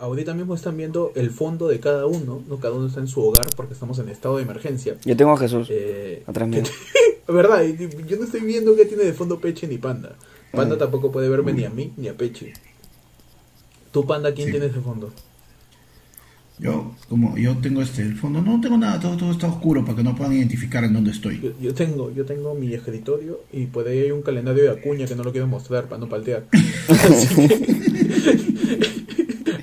ahorita mismo están viendo el fondo de cada uno, ¿no? Cada uno está en su hogar porque estamos en estado de emergencia. Yo tengo a Jesús Eh, atrás mío. verdad, yo no estoy viendo qué tiene de fondo Peche ni Panda. Panda Ah. tampoco puede verme ni a mí ni a Peche. ¿Tú, Panda, quién Sí. tienes de fondo? Yo, como yo tengo este el fondo, no tengo nada, todo, todo está oscuro para que no puedan identificar en dónde estoy. Yo, yo tengo, yo tengo mi escritorio y por ahí hay un calendario de Acuña que no lo quiero mostrar para no paltear. Así que-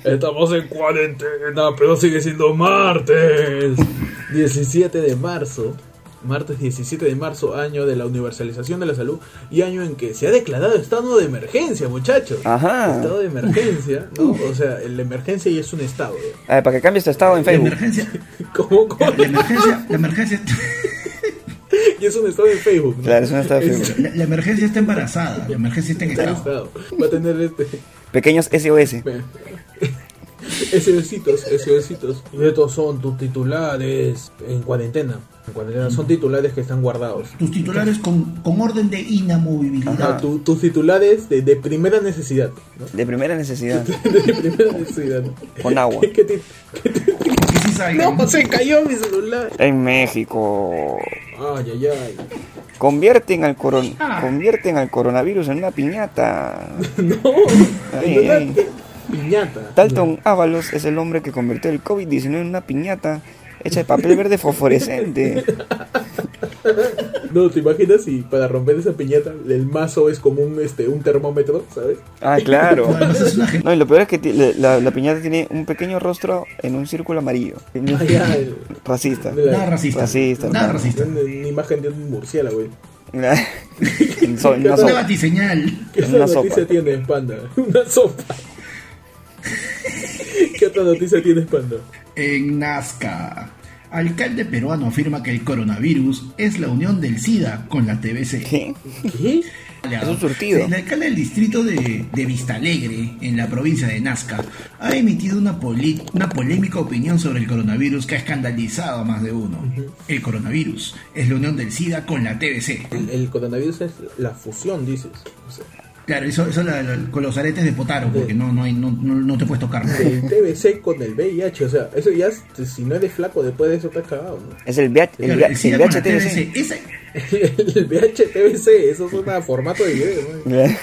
Estamos en cuarentena, pero sigue siendo martes. 17 de marzo. Martes 17 de marzo, año de la universalización de la salud y año en que se ha declarado estado de emergencia, muchachos. Ajá. Estado de emergencia, ¿no? O sea, la emergencia ya es un estado. A ver, para que cambies tu estado en La Facebook. emergencia, ¿Cómo? cómo? la emergencia, la emergencia, Ya es un estado en Facebook, ¿no? Claro, es un estado de Facebook. la, la emergencia está embarazada, la emergencia está en está en estado. estado. Va a tener este. Pequeños SOS. SOSitos, SOSitos. Y estos son tus titulares en cuarentena. En cuarentena son titulares que están guardados. Tus titulares con, con orden de inamovibilidad. Ajá, tu- tus titulares de, de primera necesidad. ¿no? De primera necesidad. De primera necesidad. Con agua. ¿Qué, qué ti- qué salgan. No, se cayó mi celular. En México. Ay, ay, ay. Convierten al, coron convierten al coronavirus en una piñata. No, Ay, ay. Piñata. Dalton Ábalos es el hombre que convirtió el COVID-19 en una piñata hecha de papel verde fosforescente. No, ¿te imaginas si para romper esa piñata el mazo es como un este un termómetro, ¿sabes? Ah, claro. No, una y lo peor es que la, la- la piñata tiene un pequeño rostro en un círculo amarillo. Ay, ay. Racista. Nada racista. Racista, Nada racista. Una, una imagen de un murciélago, güey. Una Una sopa. batiseñal. ¿Qué una sopa. tienes, Panda? Una sopa. ¿Qué otra noticia tienes, Panda? En Nazca. Alcalde peruano afirma que el coronavirus es la unión del SIDA con la TBC. ¿Qué? ¿Qué? Es un surtido. El alcalde del distrito de, de Vistalegre, en la provincia de Nazca, ha emitido una, poli- una polémica opinión sobre el coronavirus que ha escandalizado a más de uno. El coronavirus es la unión del SIDA con la TBC. El, el coronavirus es la fusión, dices. O sea, Claro, eso, eso la- la- con los aretes de Potaro, porque no, no, hay, no, no, no te puedes tocar. el TBC con el VIH, o sea, eso ya, es- si no eres flaco después de eso estás cagado, ¿no? Es el, VH, el, VH el VHTBC. TBC. Ese- El VH-TBC, eso suena a formato de video, ¿no?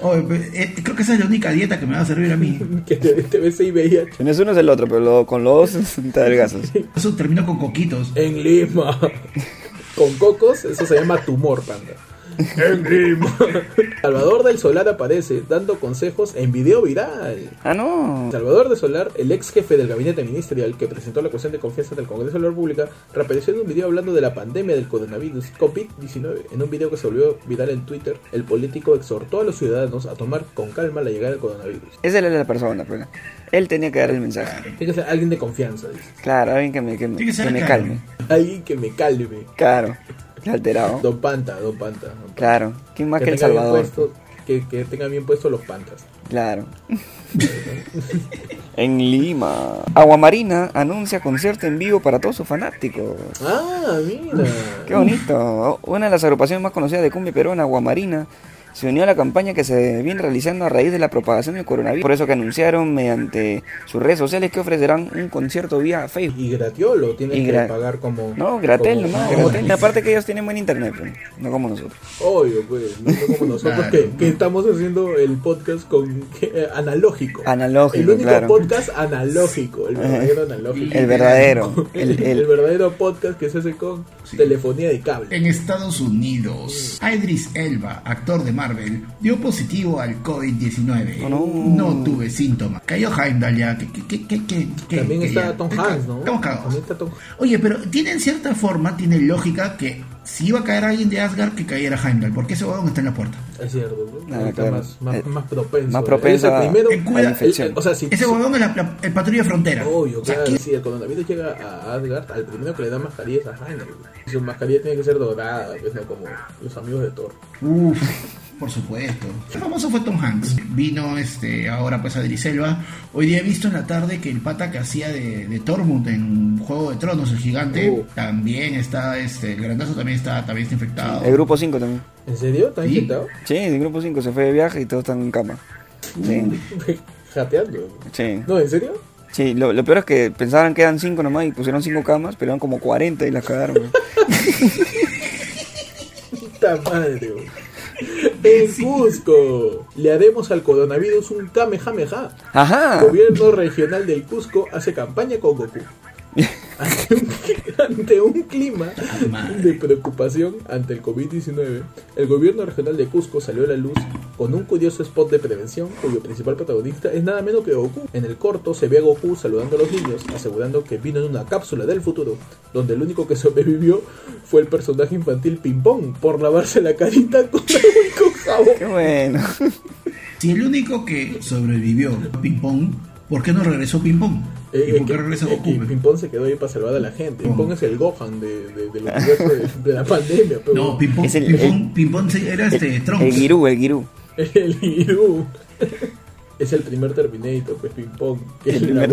oh, eh, creo que esa es la única dieta que me va a servir a mí. Que TBC y VIH. No es uno es el otro, pero lo- con los dos te adelgazas. Eso terminó con coquitos. En Lima. Con cocos, eso se llama tumor, panda. En Lima. Salvador del Solar aparece dando consejos en video viral. Ah, no. Salvador de Solar, el ex jefe del gabinete ministerial que presentó la cuestión de confianza del Congreso de la República, reapareció en un video hablando de la pandemia del coronavirus COVID-19. En un video que se volvió viral en Twitter, el político exhortó a los ciudadanos a tomar con calma la llegada del coronavirus. Esa era la persona, pero él tenía que dar el mensaje. Tiene que ser alguien de confianza, dice. Claro, alguien que me, que me, Tiene que ser que me claro. calme. Alguien que me calme. Claro, alterado. Don Panta, Don Panta. don Panta. Claro, ¿quién más que, el tenga bien Salvador? puesto- que, que tenga bien puestos los pantas. Claro. en Lima, Aguamarina anuncia concierto en vivo para todos sus fanáticos. Ah, mira. Qué bonito. Una de las agrupaciones más conocidas de cumbia peruana, Aguamarina, se unió a la campaña que se viene realizando a raíz de la propagación del coronavirus. Por eso que anunciaron mediante sus redes sociales que ofrecerán un concierto vía Facebook. Y gratiolo, tienes Y que pagar como. No, Gratel como- nomás, No, Gratel. Y aparte que ellos tienen buen internet, pues, no como nosotros. Obvio, pues. No, como nosotros Claro. que, que estamos haciendo el podcast con eh, analógico. Analógico, El único claro. podcast analógico. El verdadero analógico. El verdadero. El, El, el el- verdadero podcast que se hace con telefonía de cable. En Estados Unidos, Idris Elba, actor de Marvel, dio positivo al COVID-19. Oh, no. No tuve síntomas. Cayó Heimdall ya. ¿Qué, qué, qué, qué, qué- qué- También qué está ya? Tom Hanks, ¿no? Estamos cagados. También está Tom Oye, pero tiene en cierta forma, tiene lógica que si iba a caer alguien de Asgard, que cayera Heimdall. Porque ese huevón está en la puerta. Es cierto, ¿no? Ah, claro. más, más, Eh, más propenso. más Él propenso el a- primero. Eh, cuida- el- infección. el- o sea, si, Ese huevón es la, la- el patrulla de frontera. Obvio, O sea, claro. ¿quién- Si el coronavirus llega a Asgard, al primero que le da mascarilla es a Heimdall. su mascarilla tiene que ser dorada, ¿no? como los amigos de Thor. Uf, por supuesto. El famoso fue Tom Hanks. Vino este ahora pues a Elba. Hoy día he visto en la tarde que el pata que hacía de, de Tormund en Juego de Tronos, el gigante, Uh. también está, este, el grandazo también está, también está infectado. el grupo 5 también. ¿En serio? ¿Está Sí. infectado? Sí, el grupo 5 se fue de viaje y todos están en cama. Sí. jateando. Sí. No, ¿en serio? Sí, lo, lo peor es que pensaban que eran 5 nomás y pusieron 5 camas, pero eran como 40 y las cagaron. Puta madre. En Cusco, le haremos al coronavirus un kamehameha. Ajá. Gobierno regional del Cusco hace campaña con Goku. Ante un, clima de preocupación ante el COVID-19, el gobierno regional de Cusco salió a la luz con un curioso spot de prevención cuyo principal protagonista es nada menos que Goku. En el corto se ve a Goku saludando a los niños, asegurando que vino en una cápsula del futuro, donde el único que sobrevivió fue el personaje infantil Ping Pong por lavarse la carita con agua y con jabón. Qué bueno. Si el único que sobrevivió Ping Pong, ¿por qué no regresó Ping Pong? Eh, ¿Y es por qué regresa Goku? Ping Pong se quedó ahí para salvar a la gente. Ping Pong es el Gohan de, de, de, de la pandemia. Pero No, Ping Pong, Es el- Ping el- Pong, Ping Pong se- era este El Trunks. Girú, el Girú. El Irú. Es el primer Terminator, pues Ping Pong. Que El primer-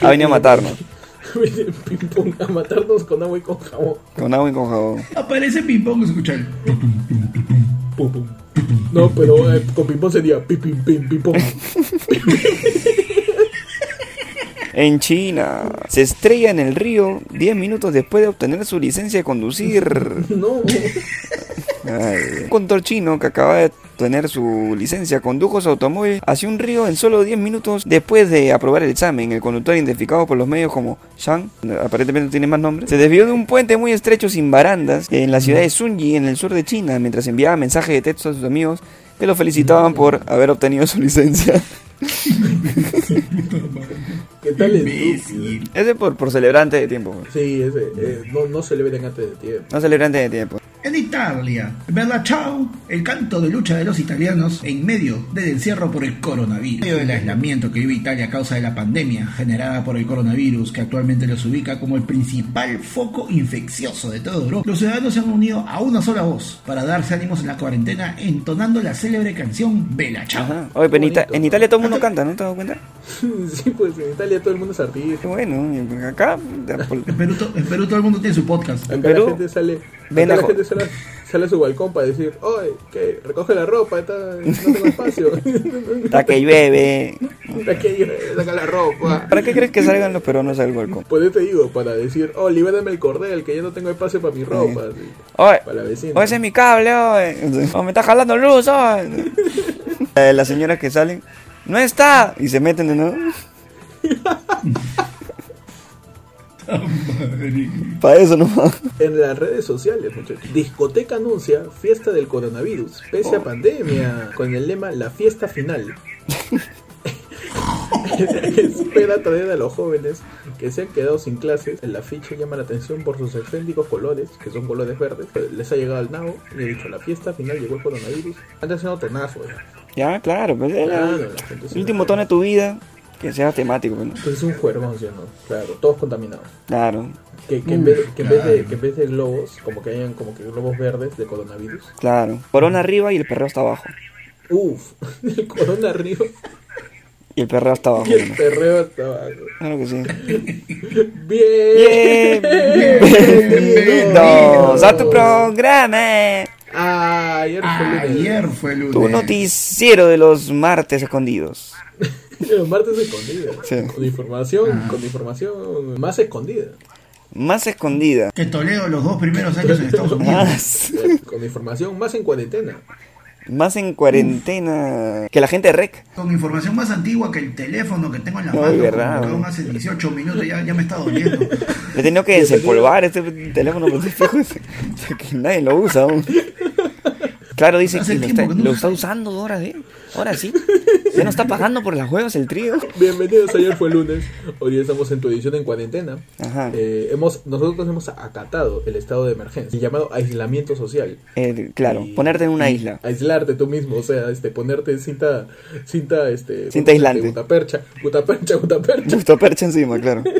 Ha venido a matarnos. Pong a matarnos con agua y con jabón. Con agua y con jabón. Aparece Ping Pong, escucha el... Pum, pum. No, pero eh, con Ping Pong sería pim, pim, pim, pim, pong. En China, se estrella en el río 10 minutos después de obtener su licencia de conducir. No. Ay, un conductor chino que acaba de tener su licencia condujo su automóvil hacia un río en solo 10 minutos después de aprobar el examen. El conductor, identificado por los medios como Shang, aparentemente no tiene más nombre, se desvió de un puente muy estrecho sin barandas en la ciudad de Sunji, en el sur de China, mientras enviaba mensajes de texto a sus amigos que lo felicitaban por haber obtenido su licencia. ¿Qué tal el. Ese por, por celebrante de tiempo. güey. Sí, ese. eh, no, no antes de tiempo. No celebrante de tiempo. En Italia, Bella Ciao, el canto de lucha de los italianos en medio del encierro por el coronavirus. En medio del aislamiento que vive Italia a causa de la pandemia generada por el coronavirus, que actualmente los ubica como el principal foco infeccioso de toda Europa, los ciudadanos se han unido a una sola voz para darse ánimos en la cuarentena entonando la célebre canción Bella Ciao. Ajá. Oye, pero en, Ita- bonito, en. Italia todo el mundo canta, ¿no te has dado cuenta? sí, pues en Italia todo el mundo es artista. Qué bueno, acá... En Perú, to- en Perú todo el mundo tiene su podcast. Acá En Perú, la gente sale, ven acá a la jo- gente sale, sale a su balcón para decir, oye, que recoge la ropa, está, no tengo espacio. Hasta que llueve. Aquí saca la ropa. ¿Para qué crees que salgan los peruanos al balcón? Pues yo te digo, para decir, oh, libérame el cordel, que ya no tengo espacio para mi ropa. así, Oye, Para la vecina. oye, ese es mi cable, oye. O me está jalando luz, oye. Las señoras que salen, no está. Y se meten de nuevo. Para eso nomás. En las redes sociales, muchachos. Discoteca anuncia fiesta del coronavirus, pese a pandemia, con el lema La fiesta final. Espera atraer a los jóvenes que se han quedado sin clases. El afiche llama la atención por sus excéntricos colores, que son colores verdes. Les ha llegado el nabo y he dicho, la fiesta final llegó el coronavirus. Antes era tonazo, ya. Claro, pues Claro, se el último tono de tu vida, que sea temático, pues, ¿no? Pues es un juergón, ¿sí o no? Claro, todos contaminados. Claro, Que, que en vez, que, en vez de, que en vez de globos, como que hayan como que globos verdes de coronavirus. claro. Corona arriba y el perreo está abajo. Uf, el corona arriba Y el perreo está abajo. y el ¿no? perreo hasta abajo. Claro que sí. Bien, Bienvenidos a tu programa. Ah, ayer fue lunes. Ayer fue lunes. Tu noticiero de los martes escondidos. Los martes escondida. Sí. Con información, con información más escondida. Más escondida. Que Toledo los dos primeros años en Estados Unidos. Más, Con información más en cuarentena. Más en cuarentena que la gente de rec. Con información más antigua que el teléfono que tengo en la No, mano. verdad, como hace 18 minutos ya, ya me está doliendo. Le he tenido que desempolvar este teléfono por que nadie lo usa aún. Claro, dice que lo está, que no lo está usando ahora, ¿eh? Ahora sí. Ya no está pagando por las juegos el trío. Bienvenidos, ayer fue lunes. Hoy día estamos en tu edición en cuarentena. Ajá. Eh, hemos, nosotros hemos acatado el estado de emergencia, llamado aislamiento social. Eh, claro, Y- ponerte en una isla. Aislarte tú mismo, o sea, este, ponerte cinta, cinta, este, Cinta aislante. Gutapercha, gutapercha, gutapercha, Justo percha encima, claro.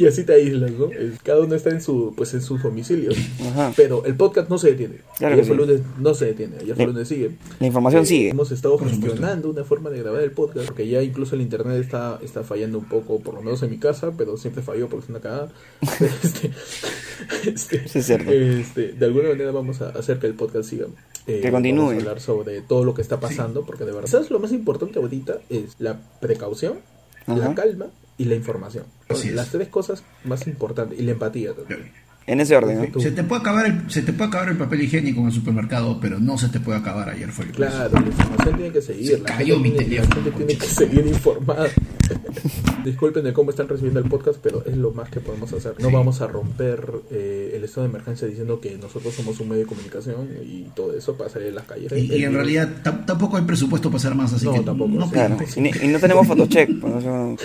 y así te aíslas, ¿no? Cada uno está en su, pues en sus domicilios. Ajá. Pero el podcast no se detiene. Claro ayer fue sí. lunes, no se detiene. Ayer fue La- lunes sigue. La información Eh, sigue. Hemos estado gestionando una forma de grabar el podcast, porque ya incluso el internet está, está fallando un poco, por lo menos en mi casa, pero siempre falló porque es una cagada. este, este, Sí, es cierto. este, de alguna manera vamos a hacer que el podcast siga. eh, Que continúe. Vamos a hablar sobre todo lo que está pasando, porque de verdad, ¿sabes lo más importante ahorita? Es la precaución, la Ajá. calma y la información. Así es. Las tres cosas más importantes. Y la empatía también. En ese orden, ¿no? Se te puede acabar el, se te puede acabar el papel higiénico en el supermercado, pero no se te puede acabar ayer fue el Claro, la información tiene que seguir. Se La cayó gente, mi tiene, la teléfono, gente tiene que seguir informada. Disculpen de cómo están recibiendo el podcast, pero es lo más que podemos hacer. No Sí. vamos a romper eh, el estado de emergencia diciendo que nosotros somos un medio de comunicación y todo eso para salir a las calles. Y, y en virus- realidad tam- tampoco hay presupuesto para hacer más, así No, que tampoco, no sí. Claro. Y, ni- y no tenemos photocheck, por eso no,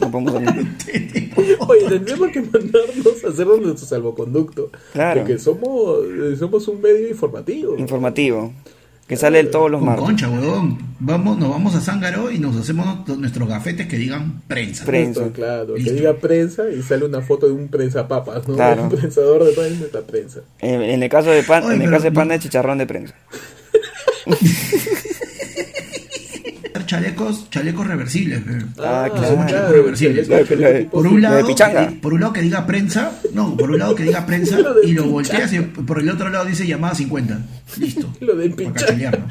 no podemos. Oye, tendríamos que mandarnos a hacer nuestro salvoconducto. Claro. De que somos, eh, somos un medio informativo. Informativo. Que sale todos los Con martes. concha, huevón. Vamos, nos vamos a Zángaro y nos hacemos nuestros- gafetes que digan prensa. Justo, prensa. claro, que diga prensa y sale una foto de un prensa papas, ¿no? Claro. Un prensador de toda nuestra prensa. En, en el caso de pan, Oye, en el caso de pan no- de chicharrón de prensa. chalecos, chalecos reversibles. pe. Ah, claro. chalecos reversibles. Por un lado, por un lado que diga prensa, no, por un lado que diga prensa y lo volteas y por el otro lado dice llamada 50. Listo. Lo de Para.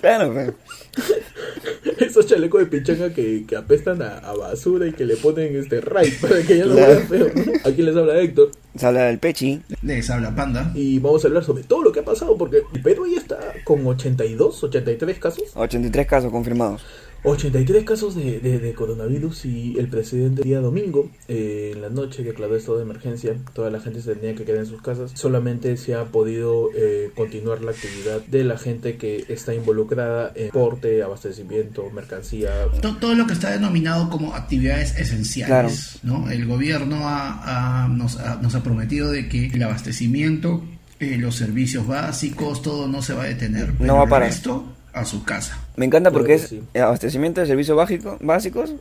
Claro. Esos chalecos de pichanga que, que apestan a, a basura y que le ponen este ray para que ya no Claro. vean feo. Aquí les habla Héctor Se habla del pechi. Les habla Panda. y vamos a hablar sobre todo lo que ha pasado porque el Perú ya está con 82, 83 casos. 83 casos confirmados. 83 casos de, de- de coronavirus y el presidente el día domingo, eh, en la noche, declaró estado de emergencia. Toda la gente se tenía que quedar en sus casas. Solamente se ha podido eh, continuar la actividad de la gente que está involucrada en porte, abastecimiento, mercancía. To- Todo lo que está denominado como actividades esenciales. ¿no? El gobierno ha- ha- nos, ha, nos ha prometido de que el abastecimiento, eh, los servicios básicos, todo no se va a detener. Pero va a parar. resto a su casa. Me encanta Claro porque que es sí. abastecimiento de servicios básico- básicos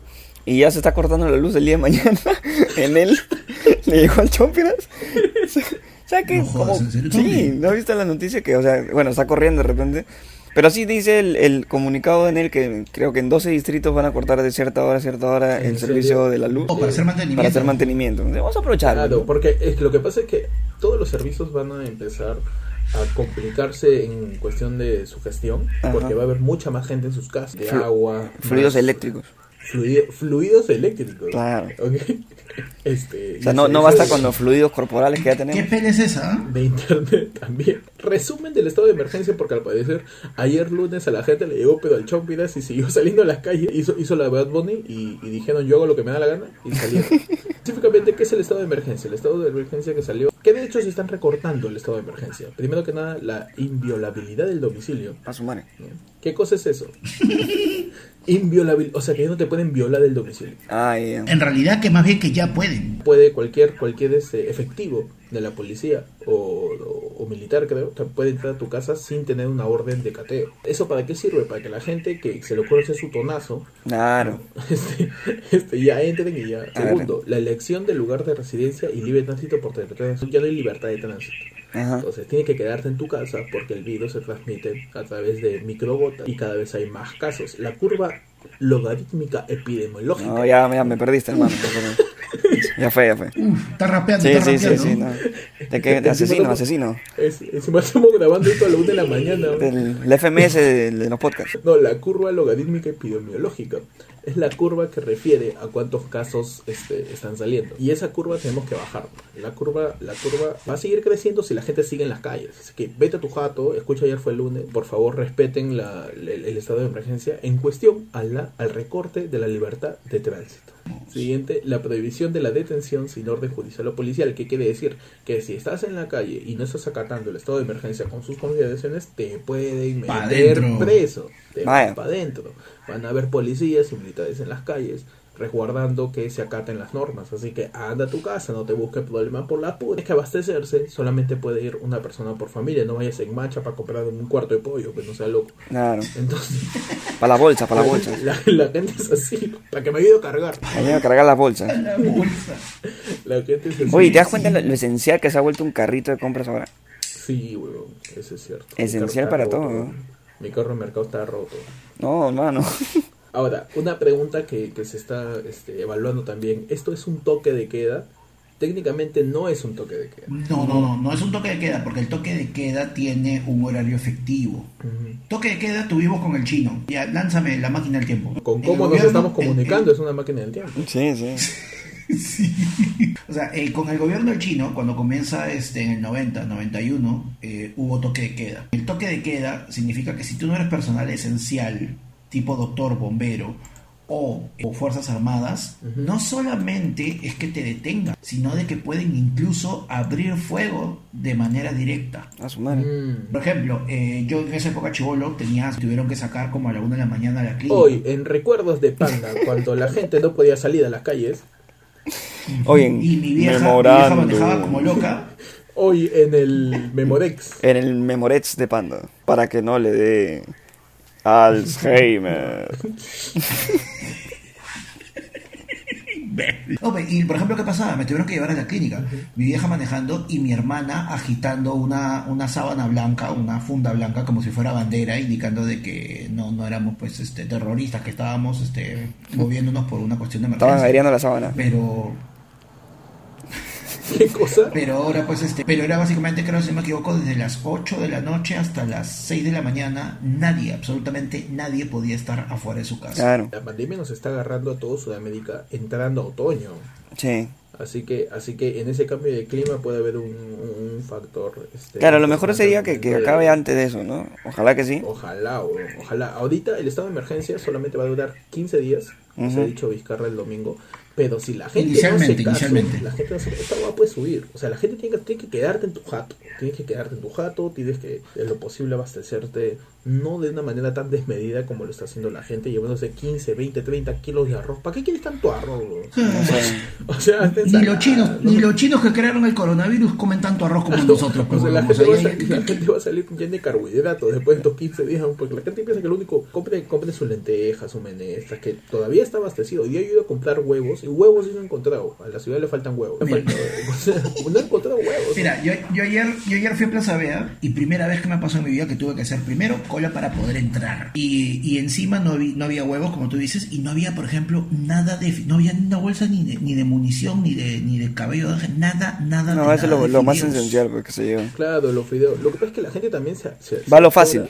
y ya se está cortando la luz el día de mañana. en él le llegó al Chompiras. O sea que, No jodas, como- ¿en serio, sí? ¿no has visto la noticia? Que, o sea, bueno, está corriendo de repente. Pero sí dice el, el comunicado en él que creo que en 12 distritos van a cortar de cierta hora a cierta hora ¿En el servicio de la luz. O para hacer mantenimiento. Para hacer mantenimiento. Vamos a aprovechar. Claro, porque es, lo que pasa es que todos los servicios van a empezar a complicarse en cuestión de su gestión, Ajá. porque va a haber mucha más gente en sus casas, de Flu- agua, Fluidos más- eléctricos. fluido- fluidos eléctricos. Claro. ¿ok? Este, O sea, no, basta con los fluidos corporales que ya ¿Qué tenemos. pele es esa? ah? de internet también. Resumen del estado de emergencia porque al parecer ayer lunes a la gente le llegó pedo al chompiras y siguió saliendo a las calles, hizo, hizo la Bad Bunny y, y dijeron yo hago lo que me da la gana y salieron. Específicamente, ¿qué es el estado de emergencia? El estado de emergencia que salió, que de hecho se están recortando el estado de emergencia. Primero que nada, la inviolabilidad del domicilio. A su madre. ¿Qué cosa es eso? Inviolabilidad, o sea que ya no te pueden violar el domicilio. Ah. En realidad que más bien que ya pueden. puede cualquier cualquier este, efectivo de la policía o, o- o militar creo te puede entrar a tu casa sin tener una orden de cateo eso para qué sirve para que la gente que se le ocurre hacer su tonazo Claro. este, este, ya entren y ya A ver. segundo la elección del lugar de residencia y libre tránsito por territorio ya no hay libertad de tránsito Ajá. entonces tiene que quedarte en tu casa porque el virus se transmite a través de microgotas y cada vez hay más casos la curva logarítmica epidemiológica No, ya, ya me perdiste, hermano. Ya fue, ya fue. Uf, está rapeando, Sí, está sí, sí, rapeando. sí. No. ¿De qué? De asesino, asesino. Es, encima estamos grabando esto a la una de la mañana. Del el FMS de, de los podcasts. No, la curva logarítmica epidemiológica es la curva que refiere a cuántos casos este, están saliendo. Y esa curva tenemos que bajar. La curva, la curva va a seguir creciendo si la gente sigue en las calles. Así que vete a tu jato, escucha ayer fue el lunes, por favor respeten la- el, el estado de emergencia en cuestión a la, al recorte de la libertad de tránsito. Siguiente, la prohibición de la detención sin orden judicial o policial, que quiere decir que si estás en la calle y no estás acatando el estado de emergencia con sus consideraciones, te pueden meter preso, te Vaya. van para adentro. Van a haber policías y militares en las calles resguardando que se acaten las normas. Así que anda a tu casa, no te busques problemas por la puta. Es que abastecerse solamente puede ir una persona por familia. No vayas en marcha para comprar un cuarto de pollo, que no sea loco. Claro. Entonces, Para la bolsa, para la bolsa. la, la gente es así, para que me ayude a cargar. Ayúdame a cargar la bolsa. La bolsa. La gente es así. Oye, ¿te das cuenta lo, lo esencial que se ha vuelto un carrito de compras ahora? Sí, weón, eso es cierto. Esencial para roto, todo. Mi carro en mercado está roto. No, hermano. Ahora, una pregunta que, que se está este, evaluando también. ¿Esto es un toque de queda técnicamente no es un toque de queda. No, no, no, no es un toque de queda, porque el toque de queda tiene un horario efectivo. Toque de queda tuvimos con el chino. Ya, lánzame la máquina del tiempo. Con El cómo nos gobierno- estamos el- comunicando es una máquina del tiempo. Sí, sí. Sí. O sea, eh, con el gobierno chino, cuando comienza este, en el 90, 91, eh, hubo toque de queda. El toque de queda significa que si tú no eres personal esencial, tipo doctor, bombero o, o fuerzas armadas, no solamente es que te detengan, sino de que pueden incluso abrir fuego de manera directa. A su madre. Mm. Por ejemplo, eh, yo en esa época chivolo tenía, tuvieron que sacar como a la una de la mañana a la clínica. Hoy, en recuerdos de Panda, cuando la gente no podía salir a las calles, Oye, y mi vieja, mi vieja memorando. manejaba como loca. hoy en el Memorex, En el Memorex de Panda. Para que no le dé Alzheimer. Ok, y por ejemplo, ¿qué pasaba? Me tuvieron que llevar a la clínica. Mi vieja manejando y mi hermana agitando una, una sábana blanca, una funda blanca, como si fuera bandera, indicando de que no, no éramos pues este terroristas, que estábamos este moviéndonos por una cuestión de Estaban emergencia. aireando la sábana. Pero, ¿qué cosa? pero ahora pues este, pero era básicamente, creo si no me equivoco, desde las 8 de la noche hasta las 6 de la mañana, nadie, absolutamente nadie podía estar afuera de su casa. Claro. La pandemia nos está agarrando a todo Sudamérica entrando a otoño. Sí. Así que, así que en ese cambio de clima puede haber un, un factor. este, Claro, lo mejor sería que, que acabe antes de eso, ¿no? Ojalá que sí. Ojalá, o- ojalá. Ahorita el estado de emergencia solamente va a durar 15 días, se ha dicho Vizcarra el domingo. Pero si la gente Inicialmente, no se caso, inicialmente. la gente no se esta hueá puede subir. O sea, la gente tiene que, tiene que quedarte en tu jato. Tienes que quedarte en tu jato, tienes que, en lo posible, abastecerte, no de una manera tan desmedida como lo está haciendo la gente, llevándose 15, 20, 30 kilos de arroz. ¿Para qué quieres tanto arroz? O sea, hasta Ni ensalada, los chinos, ¿no? ni los chinos que crearon el coronavirus comen tanto arroz como nosotros. O sea, la, gente o va a sea, salir, la gente va a salir llena de carbohidratos después de estos 15 días, porque la gente piensa que lo único, compre, compre sus lentejas, sus menestras, que todavía está abastecido. Hoy día he ido a comprar huevos, y huevos sí no he encontrado. A la ciudad le faltan huevos. O sea, no he encontrado huevos. Mira, yo, yo ayer, yo ayer fui a Plaza Vea y primera vez que me pasó en mi vida que tuve que hacer primero cola para poder entrar. Y, y encima no, vi- no había huevos, como tú dices, y no había, por ejemplo, nada de... No había ni una bolsa ni de, ni de munición, ni de, ni de cabello de ángel, nada, nada No, de eso es lo, más esencial pues, que se lleva. Claro, los fideos. Lo que pasa es que la gente también se, se- Va a lo fácil.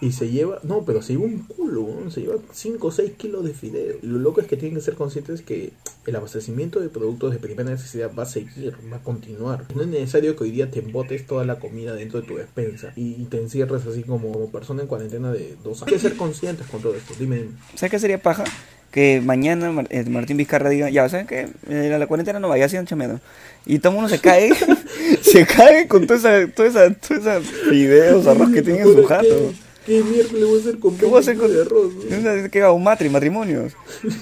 Y se lleva, no, pero se lleva un culo, ¿no? se lleva 5 o 6 kilos de fideo. Lo loco es que tienen que ser conscientes que el abastecimiento de productos de primera necesidad va a seguir, va a continuar. No es necesario que hoy día te embotes toda la comida dentro de tu despensa y te encierres así como, como persona en cuarentena de dos años. Hay que ser conscientes con todo esto. Dime, dime. ¿Sabes qué sería paja? Que mañana eh, Martín Vizcarra diga, ya, ¿saben qué? Eh, la, cuarentena no vaya, así chamedo. Y todo el mundo se cae, se cae con toda esa, toda esa, toda esa fideos, arroz que tiene en su jato. ¿Qué, qué miércoles voy a hacer con ¿Qué voy a hacer con de arroz? ¿Qué que haga un matri, matrimonios?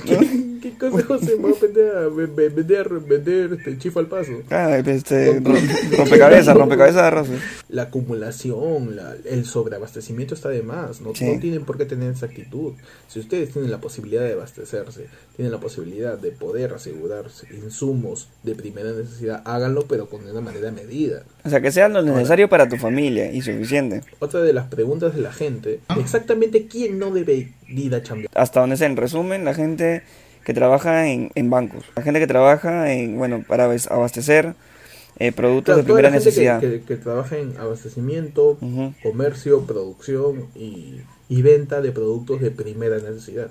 ¿Qué, qué consejo se me va a vender, a ve- ve- vender, vender este chifa al paso? Ah, este, ro- rompecabezas, rompecabezas de arroz. La acumulación, la- el sobreabastecimiento está de más. ¿no? Sí. no tienen por qué tener esa actitud. Si ustedes tienen la posibilidad de abastecerse, tienen la posibilidad de poder asegurarse insumos de primera necesidad, háganlo, pero con una manera medida. O sea, que sea lo necesario para tu familia y suficiente. Otra de las preguntas de la gente, exactamente quién no debe ir a chambear. Hasta donde sea, en resumen, la gente que trabaja en, en bancos, la gente que trabaja en, bueno, para abas- abastecer eh, productos Claro, de primera gente que, necesidad. que- que trabaja en abastecimiento, comercio, producción y, y venta de productos de primera necesidad.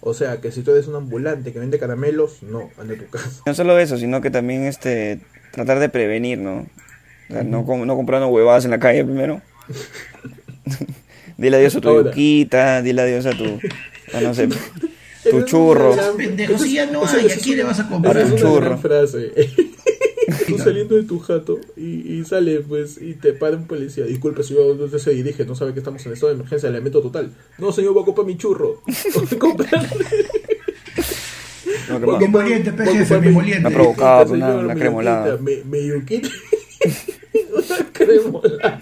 O sea, que si tú eres un ambulante que vende caramelos, no, anda a tu casa. No solo eso, sino que también este tratar de prevenir, ¿no? O sea, no, com- no comprando huevadas en la calle primero. dile adiós a tu Ahora. yuquita, dile adiós a tu, a no sé, tu churro. una gran- Pendejo, si ya no hay, es ¿a quién le vas a comprar? esa es una Churro. gran frase. Tú saliendo de tu jato y, y sale pues y te para un policía. Disculpe, señor, ¿dónde se dirige? No sabe que estamos en estado de emergencia, elemento total. No, señor, voy a comprar mi churro. Voy a comprar- No, voy a. Mi comprar- jefe, comprar mi moliente. Me ha provocado una, una mi cremolada. Mi, mi yuquita. una cremolada.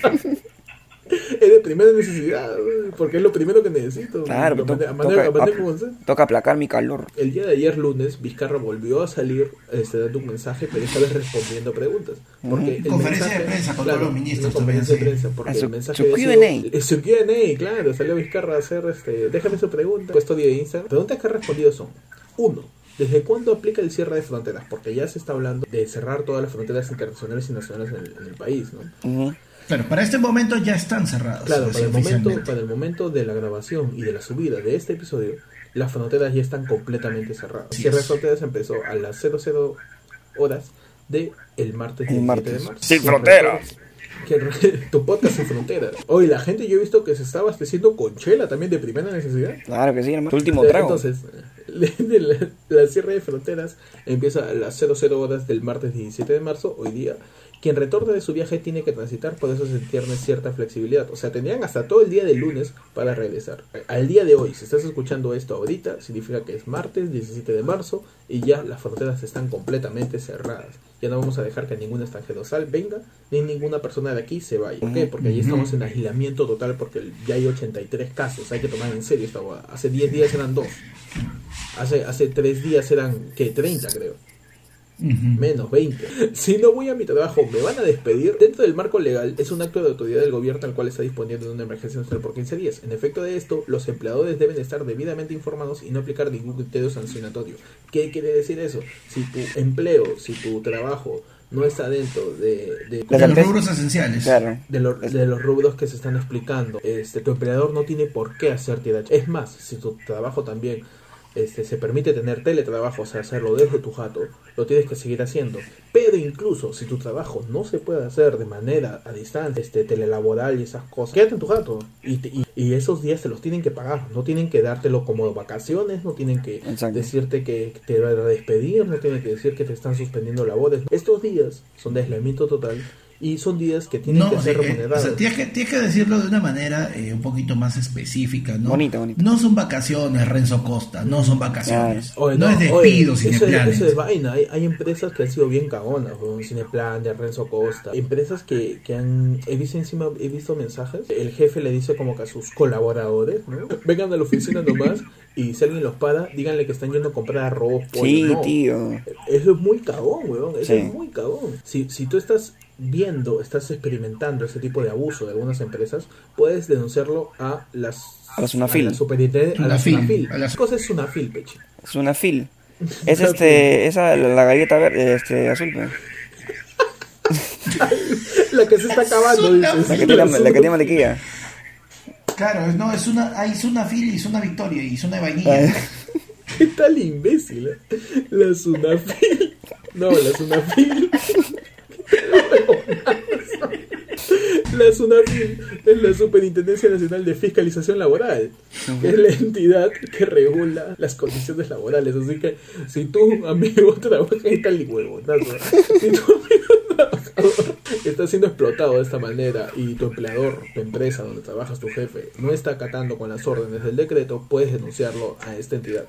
Es de primera necesidad, porque es lo primero que necesito. Claro, to- manera- toca, manera toca aplacar mi calor. El día de ayer lunes, Vizcarra volvió a salir este, dando un mensaje, pero esta vez respondiendo preguntas. Porque el Conferencia mensaje- de prensa con claro, todos los ministros conferencia de prensa, porque su- el mensaje su Q&A. Su Q&A, claro, salió Vizcarra a hacer, este, déjame su pregunta, puesto de Instagram. Preguntas que ha respondido son, Uno, ¿desde cuándo aplica el cierre de fronteras? Porque ya se está hablando de cerrar todas las fronteras internacionales y nacionales en el, en el país, ¿no? Ujú. Claro, para este momento ya están cerradas. Claro, para el, momento, para el momento de la grabación y de la subida de este episodio, las fronteras ya están completamente cerradas. Así cierre de fronteras empezó a las 00 horas de el martes El 17 martes. de marzo. Sin fronteras. Que tu podcast sin fronteras. Hoy la gente yo he visto que se está abasteciendo con chela también de primera necesidad. Claro que sí, hermano. Tu último Eh, trago. Entonces, la cierre de fronteras empieza a las 00 horas del martes 17 de marzo, hoy día. Quien retorna de su viaje tiene que transitar, por eso se tiene cierta flexibilidad. O sea, tendrían hasta todo el día de lunes para regresar. Al día de hoy, si estás escuchando esto ahorita, significa que es martes 17 de marzo y ya las fronteras están completamente cerradas. Ya no vamos a dejar que ningún extranjero sal, venga, ni ninguna persona de aquí se vaya. ¿Por qué? Porque ahí estamos en aislamiento total porque ya hay 83 casos. Hay que tomar en serio esta boda. Hace 10 días eran 2. Hace, hace 3 días eran, ¿qué? 30 creo. Menos 20. Si no voy a mi trabajo, me van a despedir. Dentro del marco legal, es un acto de autoridad del gobierno al cual está disponiendo de una emergencia nacional por 15 días. En efecto de esto, los empleadores deben estar debidamente informados y no aplicar ningún criterio sancionatorio. ¿Qué quiere decir eso? Si tu empleo, si tu trabajo no está dentro de, de, De los rubros esenciales. Claro. de, lo- de los rubros que se están explicando, este, tu empleador no tiene por qué hacerte daño. Es más, si tu trabajo también este, se permite tener teletrabajo, o sea, hacerlo desde tu jato, lo tienes que seguir haciendo. Pero incluso si tu trabajo no se puede hacer de manera a distancia, este, telelaboral y esas cosas, quédate en tu jato. Y, te- y, y esos días te los tienen que pagar, no tienen que dártelo como vacaciones, no tienen que Exacto. decirte que te van a despedir, no tienen que decir que te están suspendiendo labores. Estos días son de aislamiento total y son días que tienen No, que ser eh, eh, o remunerados. sea, tienes, que, tienes que decirlo de una manera eh, un poquito más específica, ¿no? Bonita, bonita. No son vacaciones, Renzo Costa, no son vacaciones. Oye, no, es despido, oye, sin eso, planes. eso es vaina. Hay, hay empresas que han sido bien cagonas, weón. Cineplan, de Renzo Costa. Empresas que, que han. He visto encima, he visto mensajes. El jefe le dice como que a sus colaboradores, ¿no? Vengan a la oficina nomás y si alguien los para, díganle que están yendo a comprar arroz, pollo. Sí, no. tío. Eso es muy cagón, weón. Eso Sí. es muy cagón. Si, si tú estás viendo, estás experimentando ese tipo de abuso de algunas empresas, puedes denunciarlo a las. A la Sunafil. A la superintendencia. A la Sunafil. Sunafil. A la- ¿Qué cosa es Sunafil, peche? Es una fil. Es este, esa, la, galleta verde, este, azul. La que se está acabando, dices. La que tiene, la que tiene mantequilla. Claro, no, es una, hay una fil y una victoria y una de vainilla. ¿Qué tal imbécil? eh? La Sunafil. No, la Sunafil. La SUNAFIL es la Superintendencia Nacional de Fiscalización Laboral, que es la entidad que regula las condiciones laborales. Así que si tu amigo trabaja en tal huevonazo, si tu amigo trabajador está siendo explotado de esta manera y tu empleador, tu empresa donde trabajas, tu jefe, no está acatando con las órdenes del decreto, puedes denunciarlo a esta entidad.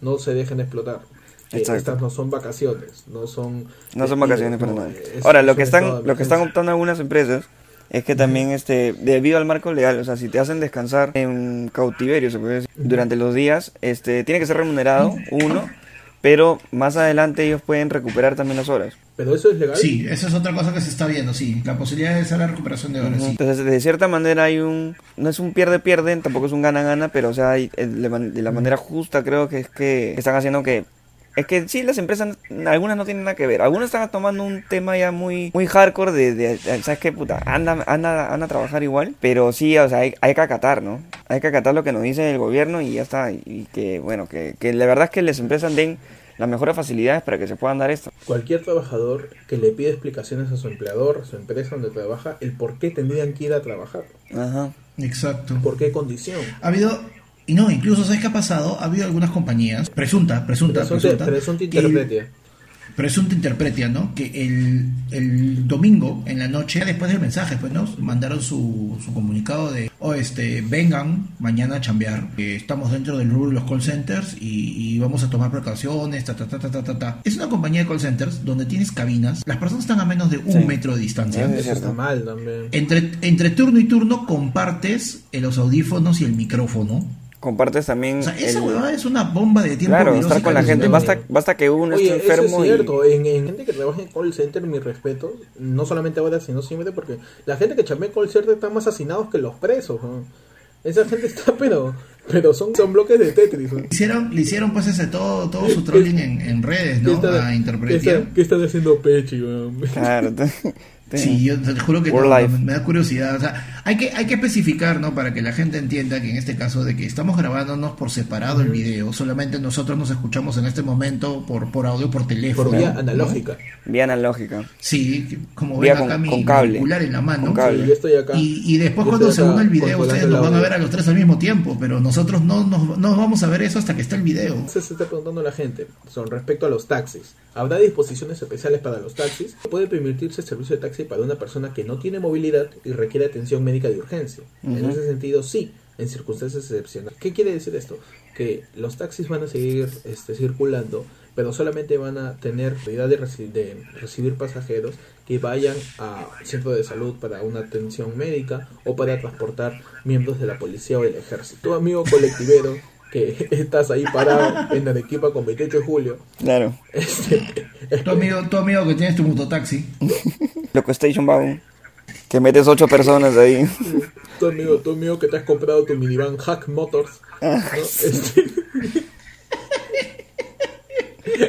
No se dejen explotar. Exacto. estas no son vacaciones, no son... No son despidos, vacaciones para no, nada. es- Ahora, lo que están, lo que están optando algunas empresas es que también, este, debido al marco legal, o sea, si te hacen descansar en cautiverio, se puede decir, durante los días, este, tiene que ser remunerado, uno, pero más adelante ellos pueden recuperar también las horas. Pero eso es legal. Sí, esa es otra cosa que se está viendo, sí. La posibilidad de hacer la recuperación de horas, sí. Entonces, de cierta manera hay un, no es un pierde-pierde, tampoco es un gana-gana, pero o sea, hay- eh, de la manera justa creo que es que están haciendo que es que sí, las empresas, algunas no tienen nada que ver. Algunas están tomando un tema ya muy muy hardcore de, de- de- ¿sabes qué, puta? Anda, anda, anda a trabajar igual. Pero sí, o sea, hay, hay que acatar, ¿no? Hay que acatar lo que nos dice el gobierno y ya está. Y que, bueno, que, que la verdad es que las empresas den las mejores facilidades para que se puedan dar esto. Cualquier trabajador que le pide explicaciones a su empleador, a su empresa donde trabaja, el por qué tendrían que ir a trabajar, Ajá. Exacto. por qué condición. Ha habido, y no, incluso, ¿sabes qué ha pasado? Ha habido algunas compañías, presunta, presunta, Presunta, presunta, presunta que- interpretia. presunta interpretia, ¿no? Que el, el domingo en la noche, después del mensaje, pues, ¿no? Mandaron su, su comunicado de, oh, este, vengan mañana a chambear, que estamos dentro del rubro de los call centers y, y vamos a tomar precauciones, ta, ta, ta, ta, ta, ta, ta. Es una compañía de call centers donde tienes cabinas, las personas están a menos de un Sí. metro de distancia. Es Eso está mal también. Entre, entre turno y turno compartes los audífonos y el micrófono. Compartes también. O sea, esa el- huevada es una bomba de tiempo. Claro, estar con la gente. Basta, basta que uno Oye, esté eso es enfermo y. cierto. En, en gente que trabaja en call center, mi respeto, no solamente ahora, sino siempre, porque la gente que chambea en call center están más asesinados que los presos. ¿no? Esa gente está, pero Pero son, son bloques de Tetris. ¿no? Hicieron, le hicieron pues ese todo, todo su trolling en, en redes, ¿no? ¿Qué está- A ¿Qué, interpretar. está- qué están haciendo Pechi, weón? Claro. te- te- Sí, yo te juro que no, me da curiosidad. O sea, hay que, hay que especificar, ¿no? Para que la gente entienda que en este caso de que estamos grabándonos por separado el video, solamente nosotros nos escuchamos en este momento por, por audio, por teléfono. Por vía ¿no? analógica. Vía analógica. Sí, como Vía ven acá con- mi con cable. en la mano. Con cable. Yo estoy acá. Y, y después Yo cuando se une el video, ustedes nos van a ver a los tres al mismo tiempo, pero nosotros no nos no nos vamos a ver eso hasta que esté el video. Entonces se está preguntando la gente son respecto a los taxis. ¿Habrá disposiciones especiales para los taxis? ¿Puede permitirse el servicio de taxi para una persona que no tiene movilidad y requiere atención médica de urgencia? En ese sentido, sí, en circunstancias excepcionales. ¿Qué quiere decir esto? Que los taxis van a seguir este, circulando, pero solamente van a tener prioridad de, reci- de recibir pasajeros que vayan a centro de salud para una atención médica o para transportar miembros de la policía o del ejército. Tu amigo colectivero que estás ahí parado en Arequipa con 28 de julio. Claro. Este, Tu amigo, tu amigo que tienes tu mototaxi. Loco Station Wagon. Que metes ocho personas ahí. tu amigo, tu amigo que te has comprado tu minivan Hack Motors. ¿no? Este-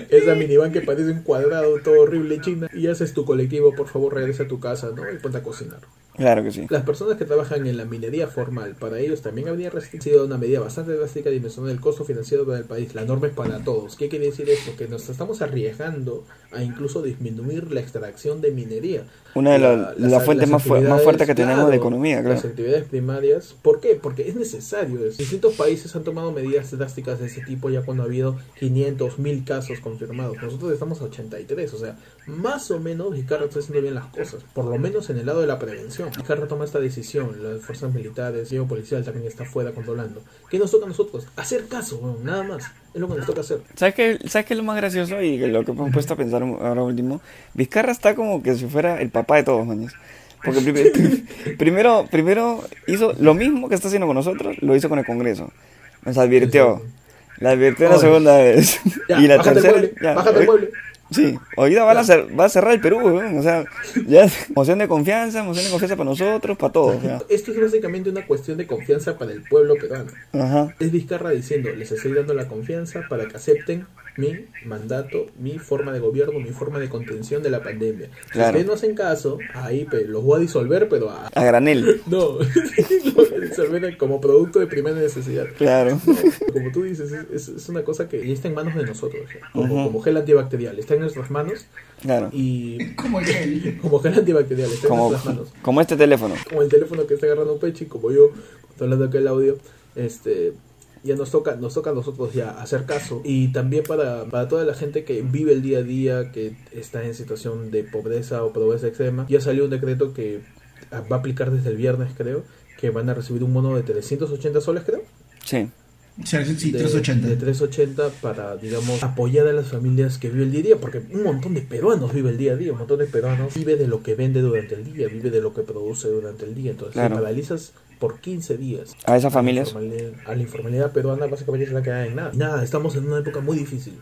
Esa minivan que parece un cuadrado todo horrible y china. Y haces tu colectivo, por favor regresa a tu casa, ¿no? Y ponte a cocinar. Claro que sí. Las personas que trabajan en la minería formal, para ellos también habría restringido una medida bastante drástica dimensional del costo financiero para el país. La norma es para todos. ¿Qué quiere decir esto? Que nos estamos arriesgando a incluso disminuir la extracción de minería. Una de La- las- las- las fuentes más más fuertes que tenemos de economía, claro. Las actividades primarias. ¿Por qué? Porque es necesario. Distintos países han tomado medidas drásticas de ese tipo ya cuando ha habido 500, 1000 casos confirmados. Nosotros estamos a 83. O sea, más o menos Vizcarra está haciendo bien las cosas. Por lo menos en el lado de la prevención. Vizcarra toma esta decisión. Las fuerzas militares, el policial también está fuera controlando. ¿Qué nos toca a nosotros? Hacer caso, weón, nada más. Es lo que nos toca hacer. ¿Sabes qué, ¿Sabes qué es lo más gracioso? Y lo que me he puesto a pensar ahora último. Vizcarra está como que si fuera el papá de todos, maños. Porque pri- primero, primero hizo lo mismo que está haciendo con nosotros, lo hizo con el Congreso. Nos advirtió. La advirtió la segunda vez. Ya, y la tercera. mueble, ya, bájate el mueble. Sí, ahorita van a cer- va a cerrar el Perú, o sea, ya es moción de confianza, moción de confianza para nosotros, para todos. o sea. Esto es básicamente una cuestión de confianza para el pueblo peruano. Ajá. Es Vizcarra diciendo, les estoy dando la confianza para que acepten mi mandato, mi forma de gobierno, mi forma de contención de la pandemia. Si Claro. ustedes no hacen caso, ahí pe, los voy a disolver, pero a... A granel, No, los voy a disolver como producto de primera necesidad. claro. Como tú dices, es, es- una cosa que ya está en manos de nosotros. ¿eh? Como, Ujú. como gel antibacterial, está en nuestras manos Claro. y... Como el gel. Como gel antibacterial, está en Como, nuestras manos. como este teléfono. como el teléfono que está agarrando Pechi, como yo, controlando aquel audio, este ya nos toca, nos toca a nosotros ya hacer caso. Y también para, para toda la gente que vive el día a día, que está en situación de pobreza o pobreza extrema, ya salió un decreto que va a aplicar desde el viernes, creo, que van a recibir un mono de 380 soles, creo. Sí. Sí, sí, de, 380. de 380 para, digamos, apoyar a las familias que viven el día a día, porque un montón de peruanos vive el día a día, un montón de peruanos vive de lo que vende durante el día, vive de lo que produce durante el día, entonces Claro. si paralizas por 15 días A esas familias. informalidad- a la informalidad peruana básicamente se la queda en nada. Nada, estamos en una época muy difícil.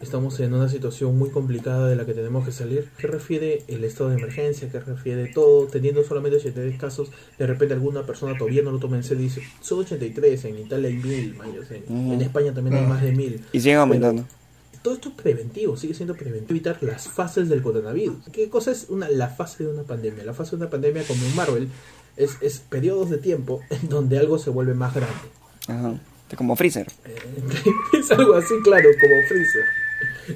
Estamos en una situación muy complicada de la que tenemos que salir. ¿Qué refiere el estado de emergencia? ¿Qué refiere todo? Teniendo solamente 83 casos, de repente alguna persona todavía no lo toma en serio y dice, son 83, en Italia hay 1000, mayos, en, en España también hay más de 1000. Y siguen aumentando. Todo esto es preventivo, sigue siendo preventivo. Evitar las fases del coronavirus. ¿Qué cosa es una, la fase de una pandemia? La fase de una pandemia, como en Marvel, es, es periodos de tiempo en donde algo se vuelve más grande. Ajá. Como Freezer. Eh, es algo así, claro, como Freezer.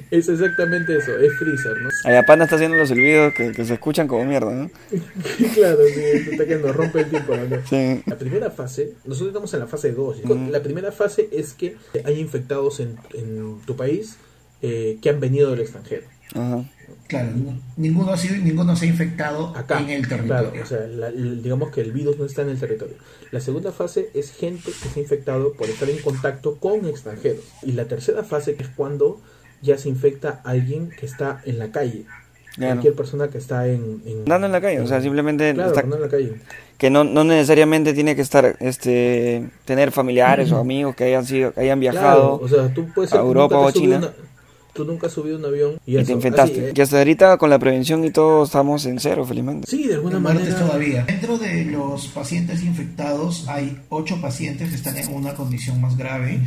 Es exactamente eso, es Freezer, ¿no? Allá Panda está haciendo los silbidos que, que se escuchan como mierda, ¿no? claro, sí, está que nos rompe el tiempo. ¿no? Sí. La primera fase, nosotros estamos en la fase 2. Mm. La primera fase es que hay infectados en, en tu país eh, que han venido del extranjero. Ajá. Claro, no- ninguno, ha sido, ninguno se ha infectado Acá, en el territorio. claro, o sea, la- digamos que el virus no está en el territorio. La segunda fase es gente que se ha infectado por estar en contacto con extranjeros. Y la tercera fase es cuando ya se infecta alguien que está en la calle. Claro. Cualquier persona que está en... en Andando en la calle, o sea, simplemente Claro, está- andando en la calle. que no, no necesariamente tiene que estar, este, tener familiares o amigos que hayan sido, que hayan Claro, viajado. o sea, tú puedes ser a Europa o China. una- tú nunca has subido un avión y, Y te infectaste. así, ¿eh? Que hasta ahorita con la prevención y todo estamos en cero, felizmente. Sí, de alguna de manera. todavía. Dentro de los pacientes infectados hay ocho pacientes que están en una condición más grave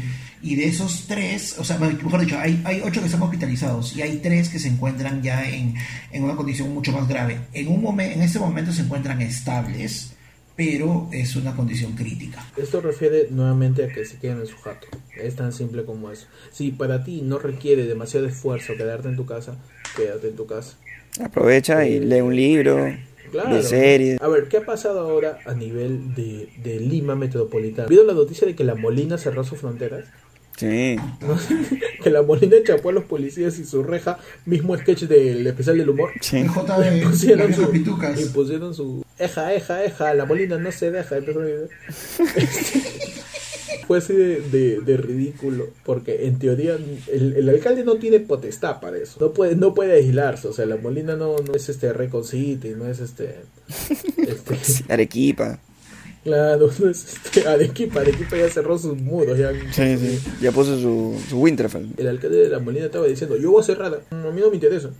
y de esos tres, o sea, mejor dicho, hay, hay ocho que están hospitalizados y hay tres que se encuentran ya en, en una condición mucho más grave. En, un momen- en este momento se encuentran estables, pero es una condición crítica. Esto refiere nuevamente a que se queden en su jato. Es tan simple como eso. Si para ti no requiere demasiado esfuerzo quedarte en tu casa, quédate en tu casa. Aprovecha y lee un libro, Claro. de series. A ver, ¿qué ha pasado ahora a nivel de, de Lima metropolitana? ¿Vieron la noticia de que la Molina cerró sus fronteras? Sí. que la Molina chapó a los policías y su reja, mismo sketch del especial del humor. Sí. El J de Impusieron su, pitucas. impusieron su eja, eja, eja, la Molina no se deja. empezó a decir. Fue así de, de- de ridículo, porque en teoría el, el alcalde no tiene potestad para eso, no puede, no puede aislarse, o sea, la Molina no, no es este Recon City, no es este, este Arequipa. Claro, este Arequipa, Arequipa ya cerró sus muros, ya, Sí, sí. Ya puso su, su Winterfell. el alcalde de la Molina estaba diciendo, yo voy a cerrar, a mí no me interesa.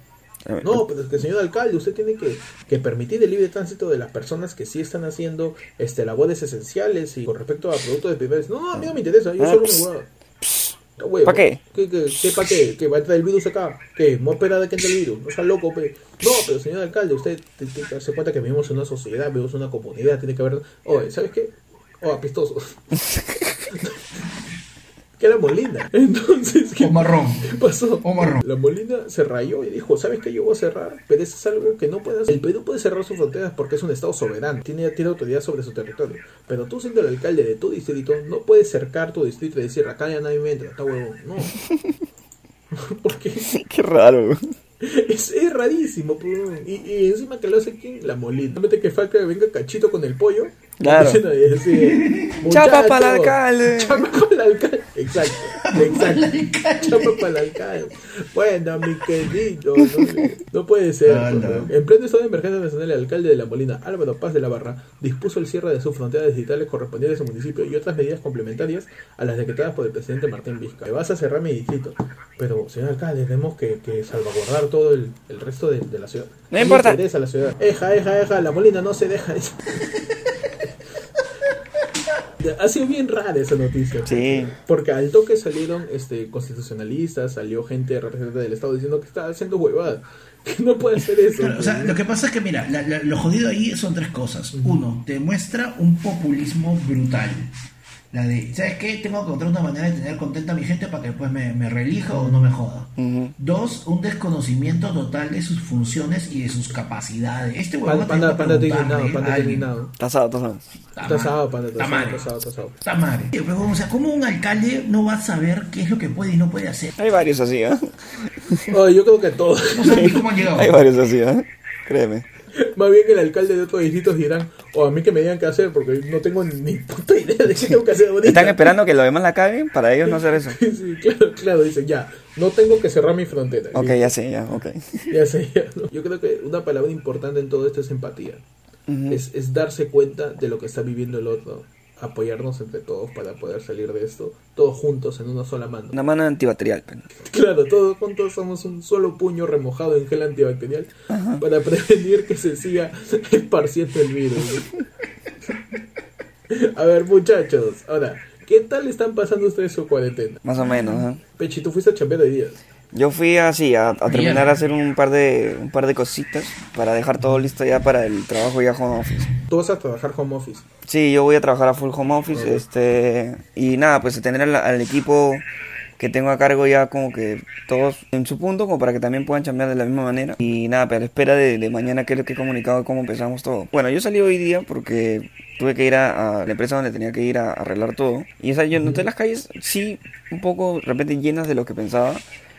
No, pero es que señor alcalde, usted tiene que, que permitir el libre tránsito de las personas que sí están haciendo este labores esenciales y con respecto a productos de primeras. No, no, a mí no me interesa, yo Ah, solo me voy a... Huevo. ¿Pa qué? ¿Qué, qué, qué pa' qué? ¿Que va a entrar el virus acá? ¿Qué? ¿No espera de que entre el virus? No sea loco, pe. No, pero señor alcalde, usted te- tiene que darse cuenta que vivimos en una sociedad, vivimos en una comunidad, tiene que haber... Oye, ¿sabes qué? Oh, apestoso. que era Molina. Entonces, ¿qué O marrón. pasó? O marrón. La Molina se rayó y dijo, ¿sabes qué? Yo voy a cerrar, pero eso es algo que no puede hacer. El Perú puede cerrar sus fronteras porque es un estado soberano, tiene, tiene autoridad sobre su territorio. Pero tú siendo el alcalde de tu distrito, no puedes cercar tu distrito y decir, acá ya nadie me entra, está huevón. No. porque Qué raro. es, es rarísimo. pues. Y, y encima que lo hace quién? La Molina. Solamente que falta que venga Cachito con el pollo. Claro. decir, Chapa para el "Muchachos, alcalde". Chapa para el alcalde. Exacto. Exacto. Chapa para el alcalde. Bueno, mi querido. No, no puede ser. Anda. pues, En pleno estado de emergencia nacional, el alcalde de La Molina, Álvaro Paz de la Barra, dispuso el cierre de sus fronteras digitales correspondientes a su municipio y otras medidas complementarias a las decretadas por el presidente Martín Vizca. Me vas a cerrar mi distrito. Pero, señor alcalde, tenemos que, que salvaguardar todo el, el resto de, de la ciudad. No importa. La ciudad. Eja, eja, eja, La Molina no se deja. Ha sido bien rara esa noticia. Sí. Porque al toque salieron este constitucionalistas, salió gente representante del Estado diciendo que está haciendo huevadas. Que no puede hacer eso. Claro, o sea, lo que pasa es que, mira, la- la- lo jodido ahí son tres cosas. Uno, te muestra un populismo brutal. La de, ¿sabes qué? Tengo que encontrar una manera de tener contenta a mi gente para que después me, me relija o no me joda. Ujú. Dos, un desconocimiento total de sus funciones y de sus capacidades. Este huevón Panda, panda, indignado, panda, indignado. Tasado, tasado. Está Está asado, mal. panda, está Está asado, mal. está asado, está asado. Está madre. Pero, o sea, ¿cómo un alcalde no va a saber qué es lo que puede y no puede hacer? Hay varios así, ¿eh? Oh, yo creo que todos. No cómo han llegado. Hay varios así, ¿eh? Créeme. Más bien el alcalde de otros distritos dirán, o a mí que me digan qué hacer, porque no tengo ni puta idea de qué tengo que hacer ahorita. Están esperando que los demás la caguen para ellos no hacer eso. Sí, claro, claro, dicen, ya, no tengo que cerrar mi frontera. Ok, ya sé, ya, ok. Ya sé, ya, ¿no? Yo creo que una palabra importante en todo esto es empatía. Es, es darse cuenta de lo que está viviendo el otro, apoyarnos entre todos para poder salir de esto, todos juntos en una sola mano. Una mano antibacterial. pues. Claro, todos juntos somos un solo puño remojado en gel antibacterial para prevenir que se siga esparciendo el virus. A ver, muchachos, ahora, ¿qué tal están pasando ustedes su cuarentena? Más o menos, ¿eh? Pechi, tú fuiste a chambear hoy día. Yo fui así a, a terminar a hacer un par de un par de cositas para dejar todo listo ya para el trabajo ya home office. Tú vas a trabajar home office. Sí, yo voy a trabajar a full home office, este y nada, pues tener al, al equipo que tengo a cargo ya como que todos en su punto como para que también puedan chambear de la misma manera y nada, pero a la espera de, de mañana que es lo que he comunicado cómo empezamos todo. Bueno, yo salí hoy día porque tuve que ir a, a la empresa donde tenía que ir a, arreglar todo y o sea, yo noté las calles sí un poco de repente llenas de lo que pensaba.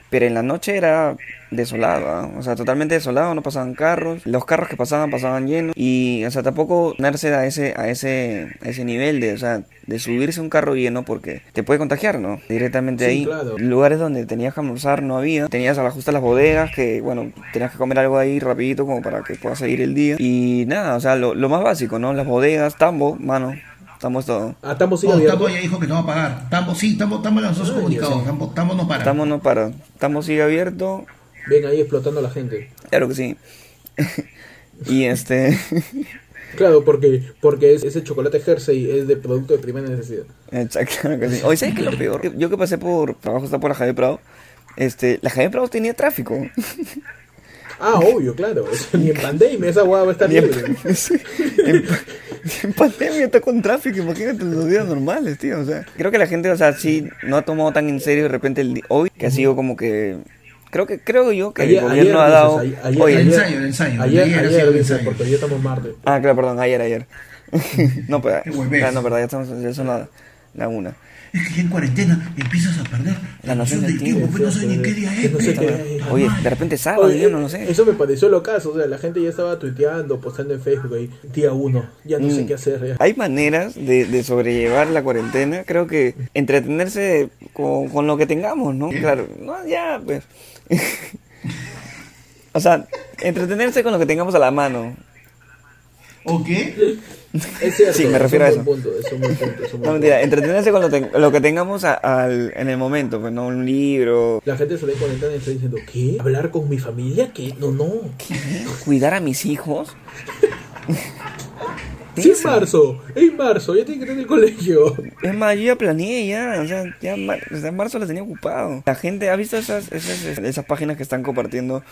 Pero en la noche era desolado, ¿ah? o sea, totalmente desolado, no pasaban carros, los carros que pasaban pasaban llenos y, o sea, tampoco ponerse a ese a ese a ese nivel de, o sea, de subirse un carro lleno porque te puede contagiar, ¿no? Directamente Sí, ahí. claro. Lugares donde tenías que almorzar no había, tenías a la justa las bodegas que, bueno, tenías que comer algo ahí rapidito como para que puedas seguir el día y nada, o sea, lo, lo más básico, ¿no? Las bodegas, tambo, mano, Estamos todos. Ah, Tambo sigue Oh. Tambo ya dijo que no va a pagar. Tambo, sí, Tambo, Tambo lanzó su Ah, comunicado. Tambo, Tambo no para. Estamos no para. Estamos sigue abierto. Ven ahí explotando a la gente. Claro que sí. y este. Claro, porque porque es- ese chocolate Jersey es de producto de primera necesidad. Exacto, claro que sí. Oye, ¿sabes qué es lo peor? Yo que pasé por trabajo, está por la Javier Prado. Este, la Javier Prado tenía tráfico. Ah, obvio, claro. Ni en pandemia esa hueá va a estar en, libre. en, en pandemia está con tráfico, imagínate los días normales, tío. O sea, creo que la gente, o sea, sí no ha tomado tan en serio de repente el hoy, que ha sido como que. Creo que creo yo que Ayer- el gobierno ayer ha dado. dices, ayer- Oye, El ensayo, el ensayo. Ayer, Ayer ha ayer, sido el ensayo. porque hoy estamos martes. Ah, claro, perdón, ayer, ayer. no, pues, Qué huevez. ah, no, verdad, ya estamos, ya son la, la una. Es que ya en cuarentena empiezas a perder la, noción del tiempo. tiempo, Pues no sé ni qué día Que es. no sé pe. qué día es. Oye, de repente sábado, Oye, yo no lo sé. Eso me pareció lo caso, o sea, la gente ya estaba tuiteando, postando en Facebook ahí, día uno, ya no sé Mm. qué hacer. ya. Hay maneras de, de sobrellevar la cuarentena. Creo que entretenerse con, con lo que tengamos, ¿no? Claro, no, ya, pues. o sea, entretenerse con lo que tengamos a la mano. ¿O qué? Es cierto, Sí, me es refiero un a buen eso. punto, es un buen punto, es un No, buen mentira, punto. entretenerse con lo, ten- lo que tengamos a- al- en el momento, pues, ¿no? Un libro, La gente se ve cuarentena y está diciendo, ¿qué? ¿Hablar con mi familia? ¿Qué? No, no. cuidar a mis hijos. Sí, es marzo, es marzo, ya tiene que tener el colegio. Es más, yo ya planeé ya, o sea, ya en mar- o sea, en marzo la tenía ocupado. La gente, ¿ha visto esas, esas, esas páginas que están compartiendo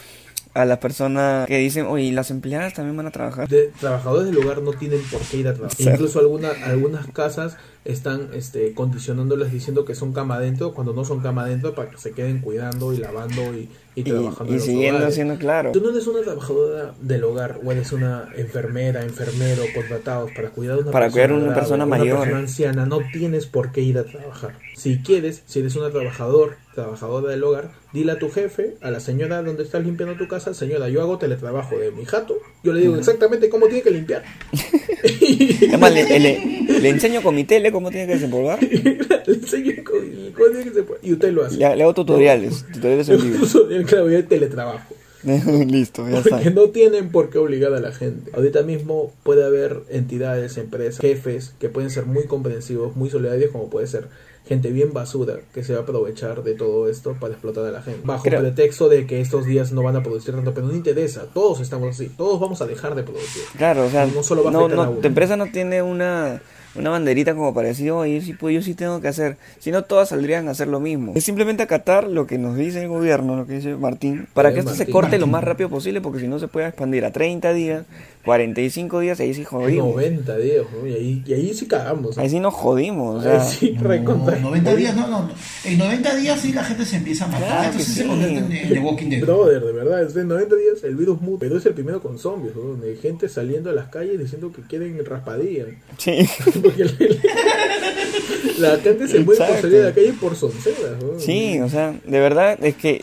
a las personas que dicen, oye, las empleadas también van a trabajar? De, trabajadores del hogar no tienen por qué ir a trabajar. Incluso alguna, algunas casas están este, condicionándoles diciendo que son cama adentro cuando no son cama adentro para que se queden cuidando y lavando y, y Y, trabajando. y en los siguiendo hogares. siendo claro. Tú no eres una trabajadora del hogar o eres una enfermera, enfermero contratados para cuidar a una Para persona cuidar a una grave, persona una mayor. persona anciana, no tienes por qué ir a trabajar. Si quieres, si eres una trabajador, trabajadora del hogar, dile a tu jefe, a la señora donde estás limpiando tu casa, señora, yo hago teletrabajo de mi jato, yo le digo exactamente cómo tiene que limpiar. Además, le, le- le enseño con mi tele cómo tiene que desempolvar. le enseño cómo cómo tiene que se puede- y usted lo hace. Le, le hago tutoriales, tutoriales en vivo. Claro, hay teletrabajo. Listo, ya está. Porque no tienen por qué obligar a la gente. Ahorita mismo puede haber entidades, empresas, jefes que pueden ser muy comprensivos, muy solidarios, como puede ser gente bien basura que se va a aprovechar de todo esto para explotar a la gente. Bajo Creo- pretexto de que estos días no van a producir tanto, pero no interesa. Todos estamos así. Todos vamos a dejar de producir. Claro, o sea, No solo va a no, a no, uno. tu empresa no tiene una, una banderita como para decir, oye, sí, pues yo sí tengo que hacer. Si no, todas saldrían a hacer lo mismo. Es simplemente acatar lo que nos dice el gobierno, lo que dice Martín, para que esto se Martín. corte lo más rápido posible, porque si no se puede expandir a 30 días, 45 días, ahí sí jodimos. 90 días, ¿no? y, ahí, y ahí sí cagamos. Ahí sí nos jodimos, o sea, Ahí sí, No, recontra- 90 días, no, no. En 90 días sí la gente se empieza a matar. Claro Entonces que se sí. convierte en, en The Walking Dead. Brother, de verdad, es de 90 días el virus muta, pero es el primero con zombies, ¿no? donde hay gente saliendo a las calles diciendo que quieren raspadilla. sí. Porque la, la gente se muere por salir a la calle por sonceras. ¿no? Sí, o sea, de verdad es que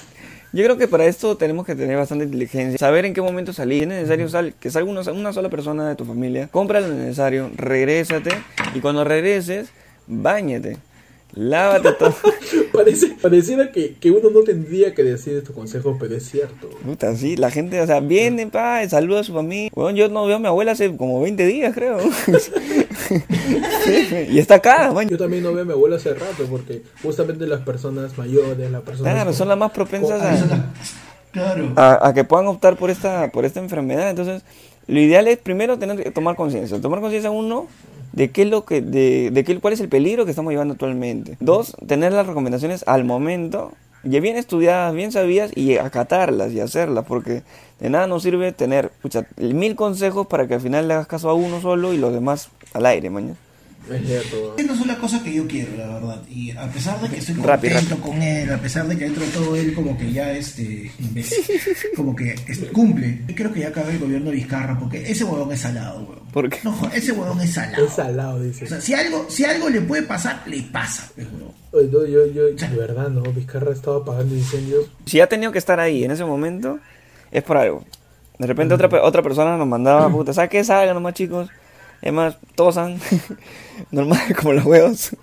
yo creo que para esto tenemos que tener bastante inteligencia, saber en qué momento salir. Si es necesario sal, que salga una, una sola persona de tu familia, compra lo necesario, regrésate y cuando regreses, bañate, lávate todo. Parece, pareciera que, que uno no tendría que decir estos consejos, pero es cierto. Puta, sí, la gente, o sea, viene, pa, saluda a su familia. Bueno, yo no veo a mi abuela hace como 20 días, creo. Y está acá, man. Yo también no veo a mi abuela hace rato, porque justamente las personas mayores, las personas... Claro, con- son las más propensas a, las- Claro. a, a que puedan optar por esta, por esta enfermedad. Entonces, lo ideal es primero tener que tomar conciencia. Tomar conciencia uno de qué es lo que, de, de qué, cuál es el peligro que estamos llevando actualmente. Dos, tener las recomendaciones al momento, ya bien estudiadas, bien sabidas y acatarlas y hacerlas, porque de nada nos sirve tener pucha, mil consejos para que al final le hagas caso a uno solo y los demás al aire, mañana. Es cierto. Es una cosa que yo quiero, la verdad. Y a pesar de que estoy Rápido, contento con él, a pesar de que dentro de todo él como que ya este imbécil, como que cumple. Yo creo que ya acabé el gobierno de Vizcarra porque ese huevón es salado, huevón. ¿Por qué? No, ese huevón es salado. Es salado, O dice. sea, si algo, si algo le puede pasar, le pasa, pues, huevón. No, yo, yo, de verdad, no, Vizcarra estaba apagando incendios. Si ha tenido que estar ahí en ese momento, es por algo. De repente otra, pe- otra persona nos mandaba, puta, ¿sabes qué? Salgan nomás chicos. Es más, tosan. Normal, como los huevos.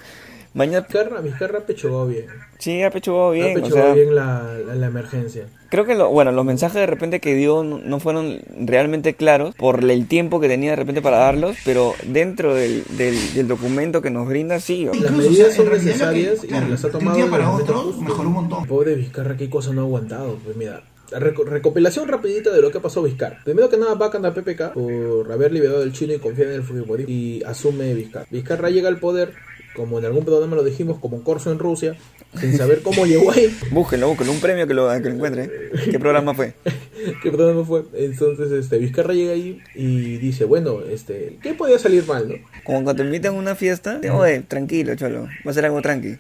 Mañana, Vizcarra, Vizcarra pechugó bien. sí, ha pechugado bien. ha o pechugado sea, bien la, la, la emergencia. Creo que, lo, bueno, los mensajes de repente que dio no, fueron realmente claros por el tiempo que tenía de repente para darlos, pero dentro del, del, del documento que nos brinda, sí. Las Incluso, medidas o sea, son necesarias que- y claro, las ha de un tomado día para otro, mejoró un montón. Pobre Vizcarra, qué cosa no ha aguantado. Pues mira, reco- recopilación rapidita de lo que pasó Vizcarra. Primero que nada, vacan a PPK por haber liberado al chino y confiar en el Fujimorismo y asume Vizcarra. Vizcarra llega al poder, como en algún programa lo dijimos, como un corso en Rusia, sin saber cómo llegó ahí. Búsquenlo, búsquenlo, un premio que lo, que lo encuentre. ¿Qué programa fue? ¿Qué programa fue? Entonces, este, Vizcarra llega ahí y dice, bueno, este, ¿qué podía salir mal, no? Como cuando te invitan a una fiesta, te oye, tranquilo, cholo, va a ser algo tranqui.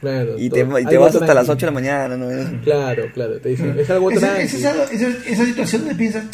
Claro, Y te, y te vas hasta las tranqui. 8 de la mañana, ¿no? Claro, claro, te dicen, es algo Esa, tranqui. esa, esa, esa situación donde piensas,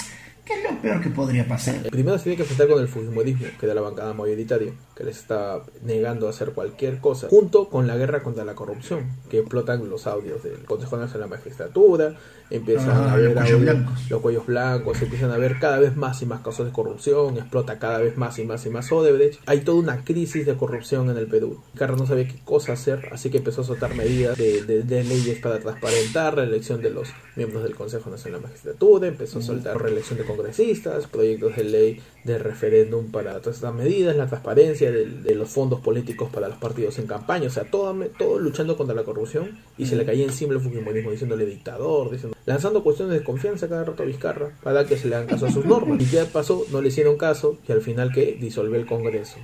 ¿qué es lo peor que podría pasar? Primero se tiene que enfrentar con el fujimorismo, que era la bancada mayoritaria, que les está negando a hacer cualquier cosa, junto con la guerra contra la corrupción, que explotan los audios del Consejo Nacional de la Magistratura, empiezan Ah, a ver los cuellos blancos. los cuellos blancos, empiezan a ver cada vez más y más casos de corrupción, explota cada vez más y más y más Odebrecht. Hay toda una crisis de corrupción en el Perú. Carlos no sabía qué cosa hacer, así que empezó a soltar medidas de, de- de leyes para transparentar la elección de los miembros del Consejo Nacional de la Magistratura, empezó a soltar reelección de congresistas, proyectos de ley de referéndum para todas estas medidas, la transparencia de, los fondos políticos para los partidos en campaña, o sea, todo, todo luchando contra la corrupción y se le caía encima el fujimorismo diciéndole dictador, diciendo, lanzando cuestiones de confianza cada rato a Vizcarra para que se le hagan caso a sus normas. Y ya pasó, no le hicieron caso y al final que disolvió el Congreso.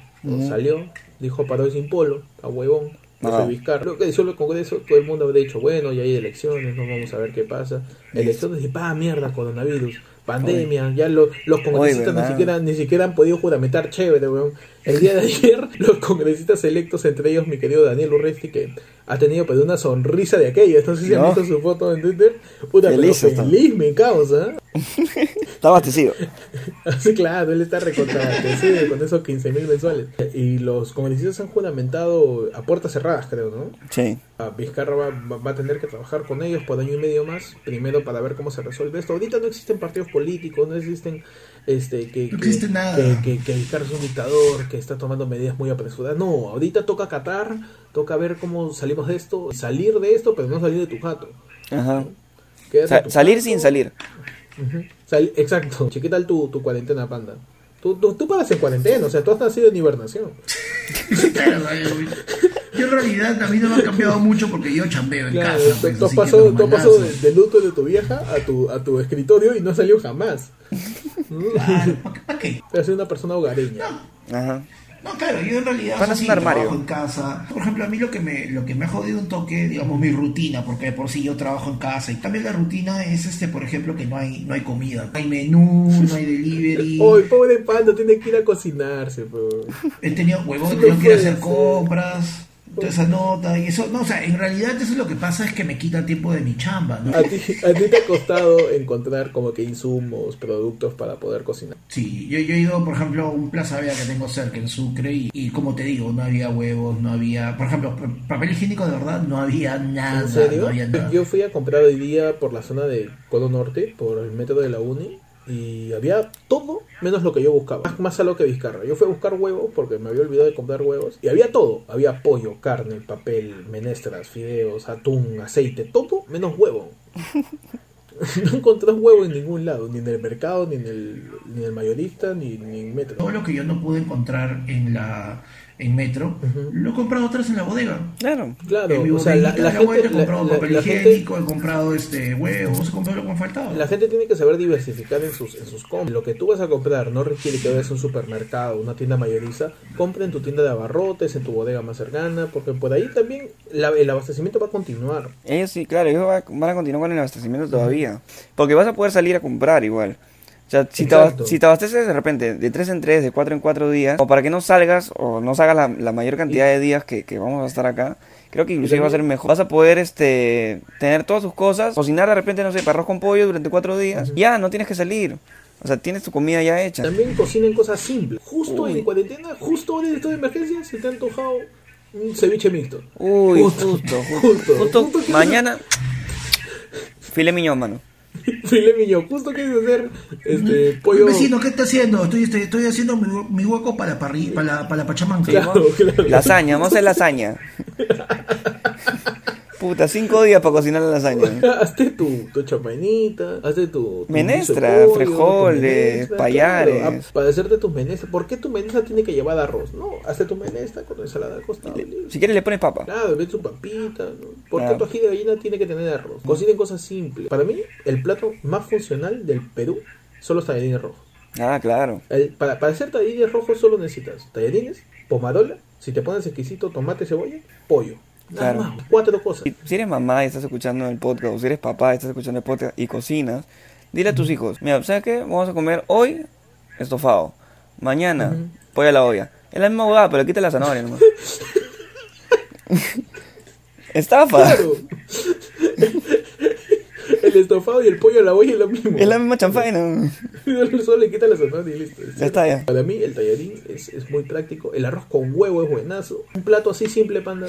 Salió, dijo paró sin polo, a huevón. Soy Vizcarra. Luego que disuelve el Congreso, todo el mundo habrá dicho, bueno, ya hay elecciones, no vamos a ver qué pasa. Elecciones y pa, mierda, coronavirus, pandemia, ya lo- los congresistas ni siquiera ni siquiera han podido juramentar chévere, weón. El día de ayer, los congresistas electos, entre ellos mi querido Daniel Urresti, que ha tenido pues una sonrisa de aquella. No sé si han visto su foto en Twitter. Puta, Feliz pero feliz me causa. Está abastecido. Así claro, él está recontrabastecido con esos 15 mil mensuales. Y los congresistas han juramentado a puertas cerradas, creo, ¿no? Sí. Vizcarra va, va- a tener que trabajar con ellos por año y medio más, primero para ver cómo se resuelve esto. Ahorita no existen partidos políticos, no existen este que, No que- existe nada. que, que, que Vizcarra es un dictador, que está tomando medidas muy apresuradas. No, ahorita toca Qatar, toca ver cómo salimos de esto, salir de esto, pero no salir de tu jato. Ajá. Sa- salir jato. sin salir. Ujú. Sal- exacto. ¿Qué tal tu, tu cuarentena, panda? Tú, tú, tú paras en cuarentena, o sea, tú has nacido en hibernación. Claro, yo- en realidad a mí no me ha cambiado mucho porque yo chambeo en Claro, casa. tú- pues, tú has pasado, tú has normalazo. pasado de, de luto de tu vieja a tu, a tu escritorio y no salió jamás. Claro, ¿para qué? ¿para qué? Pero soy una persona hogareña. Ajá. No, claro, yo en realidad un armario. trabajo en casa. Por ejemplo, a mí lo que me lo que me ha jodido un toque, digamos, mi rutina, porque de por sí yo trabajo en casa y también la rutina es este, por ejemplo, que no hay no hay comida, no hay menú, no hay delivery. Hoy, pobre panda, tiene que ir a cocinarse, pues. He tenido huevón, tengo no que ir a hacer ser. compras, toda esa nota y eso, no, o sea, en realidad eso es lo que pasa es que me quita tiempo de mi chamba, ¿no? ¿A ti, a ti te ha costado encontrar como que insumos, productos para poder cocinar. Sí, yo, yo he ido, por ejemplo, a un Plaza Vea que tengo cerca en Sucre y, y como te digo, no había huevos, no había, por ejemplo, pa- papel higiénico de verdad, no había nada, ¿En serio? no había nada. Yo fui a comprar hoy día por la zona de Codo Norte, por el método de la Uni, y había todo menos lo que yo buscaba. Más, más a lo que Vizcarra. Yo fui a buscar huevos porque me había olvidado de comprar huevos, y había todo. Había pollo, carne, papel, menestras, fideos, atún, aceite, todo menos huevo. no encontré un huevo en ningún lado, ni en el mercado, ni en el, ni en el mayorista, ni, ni en Metro. Todo lo que yo no pude encontrar en la en Metro, lo he comprado otras en la bodega. Claro. Claro, en mi o sea, la, la la gente, he comprado la- papel la gente- higiénico, he comprado este huevos, he comprado lo que me faltaba. La gente tiene que saber diversificar en sus, en sus compras. Lo que tú vas a comprar no requiere que vayas a un supermercado, una tienda mayorista. Compra en tu tienda de abarrotes, en tu bodega más cercana, porque por ahí también la- el abastecimiento va a continuar. Ellos sí, claro, ellos va- van a continuar con el abastecimiento todavía. Porque vas a poder salir a comprar igual. O sea, si te, si abasteces de repente de 3 en 3, de 4 en 4 días, o para que no salgas o no salgas la, la mayor cantidad de días que, que vamos a estar acá, creo que inclusive va a ser mejor. Vas a poder este tener todas tus cosas, cocinar de repente, no sé, para arroz con pollo durante 4 días. Ya, no tienes que salir. O sea, tienes tu comida ya hecha. También cocinen cosas simples. Justo Uy. en cuarentena, justo ahora en estado de emergencia, se te ha antojado un ceviche mixto. Uy, Justo, justo, justo. justo, justo mañana, file miñón, mano. File miñón, justo quieres hacer este pollo. Vecino, ¿qué está haciendo? Estoy, estoy, estoy haciendo mi, mi hueco para la, parri- para la, para la pachamanca. Claro, claro. Lasaña, vamos a hacer lasaña. Puta, cinco días para cocinar la lasaña. hazte tu, tu champainita, hazte tu... tu Menestra, de pollo, frijoles, tu menestra, payares. claro, a- para hacerte tus menestras. ¿Por qué tu menestra tiene que llevar arroz? No, hazte tu menestra con ensalada al costado. Si quieres le pones papa. Claro, ves tu papita, ¿no? ¿Por qué tu ají de gallina tiene que tener arroz? Cocinen cosas simples. Para mí, el plato más funcional del Perú son los tallarines rojos. Ah, claro. El- para, para hacer tallarines rojos solo necesitas tallarines, pomarola, si te pones exquisito, tomate, cebolla, pollo. Nada Claro. más, cuatro cosas. Si eres mamá y estás escuchando el podcast, o si eres papá y estás escuchando el podcast y cocinas, dile a tus hijos, mira, ¿sabes qué? Vamos a comer hoy estofado, mañana pollo a la olla. Es la misma huevada, pero quita la zanahoria nomás. Estafa. Claro. el estofado y el pollo a la olla es lo mismo. Es la misma chanfaina. Solo le quita la zanahoria y listo. Ya está, ya. Para mí el tallarín es, es muy práctico. El arroz con huevo es buenazo. Un plato así simple, panda.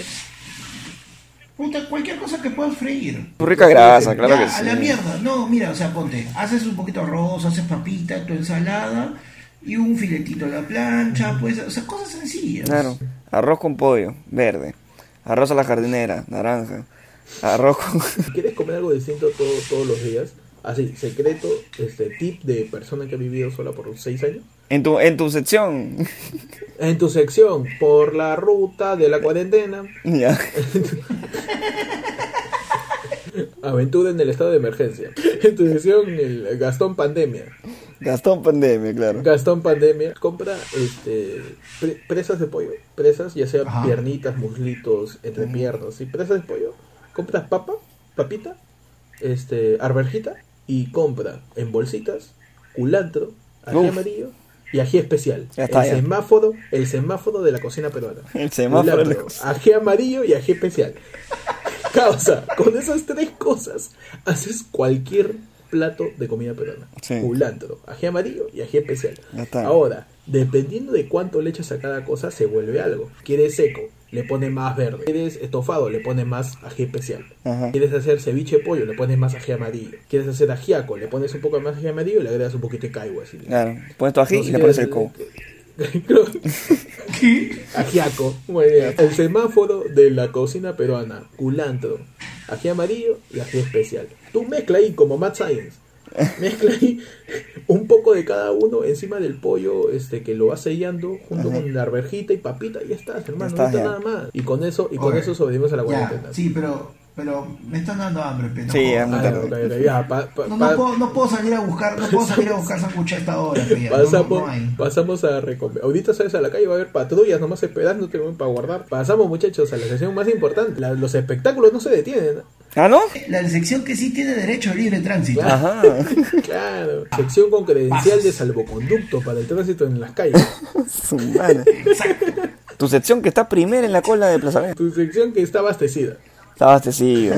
Puta, cualquier cosa que puedas freír. Tu rica grasa, claro Ya, que A la sí. mierda. No, mira, o sea, ponte, haces un poquito de arroz, haces papita, tu ensalada y un filetito a la plancha, pues, o sea, cosas sencillas. Claro. Arroz con pollo, verde. Arroz a la jardinera, naranja. Arroz con... Si quieres comer algo distinto todo- todos los días, así, secreto, este tip de persona que ha vivido sola por 6 años. En tu, en tu sección. En tu sección, por la ruta de la cuarentena, ya. aventura en el estado de emergencia. En tu sección, el Gastón Pandemia. Gastón Pandemia, claro. Gastón Pandemia compra este pre- presas de pollo, presas ya sea Ajá. piernitas, muslitos, entrepiernas y presas de pollo. Compras papa, papita, este arvejita y compra en bolsitas culantro, ají amarillo y ají especial. Está, el semáforo, el semáforo de la cocina peruana. El semáforo de cocina. ají amarillo y ají especial. Causa, con esas tres cosas haces cualquier plato de comida peruana. Sí. Culantro, ají amarillo y ají especial. Ahora, dependiendo de cuánto le echas a cada cosa, se vuelve algo. Quieres seco, le pones más verde. Quieres estofado, le pones más ají especial. Ajá. Quieres hacer ceviche de pollo, le pones más ají amarillo. Quieres hacer ajiaco, le pones un poco más ají amarillo y le agregas un poquito de caigo así. Claro. Pones tu ají y le pones es- el co. Ajiaco. El semáforo de la cocina peruana, culantro, ají amarillo y ají especial. Tú mezcla ahí como Mad Science. Mezcla ahí un poco de cada uno encima del pollo este que lo vas sellando junto con la arvejita y papita y ya estás, hermano, Ya está, no nada más. Y con eso y con Oye, eso sobrevivimos a la cuarentena. sí, pero, pero me están dando hambre, pero. Sí, ya, Ah, no, tarde. ok, ok, ya, pa- pa- No, pa- no, puedo, no puedo salir a buscar, no puedo salir a buscar sanguche a esta hora, Pasamos, pasamos a recomendar. Ahorita sales a la calle va a haber patrullas nomás esperándote para guardar. Pasamos muchachos a la sesión más importante. La- los espectáculos no se detienen. ¿No? ¿Ah, no? La sección que sí tiene derecho a libre tránsito. Ajá. Claro. Sección con credencial de salvoconducto para el tránsito en las calles. Su madre. Tu sección que está primera en la cola de Plaza Verde. Tu sección que está abastecida. Está abastecido.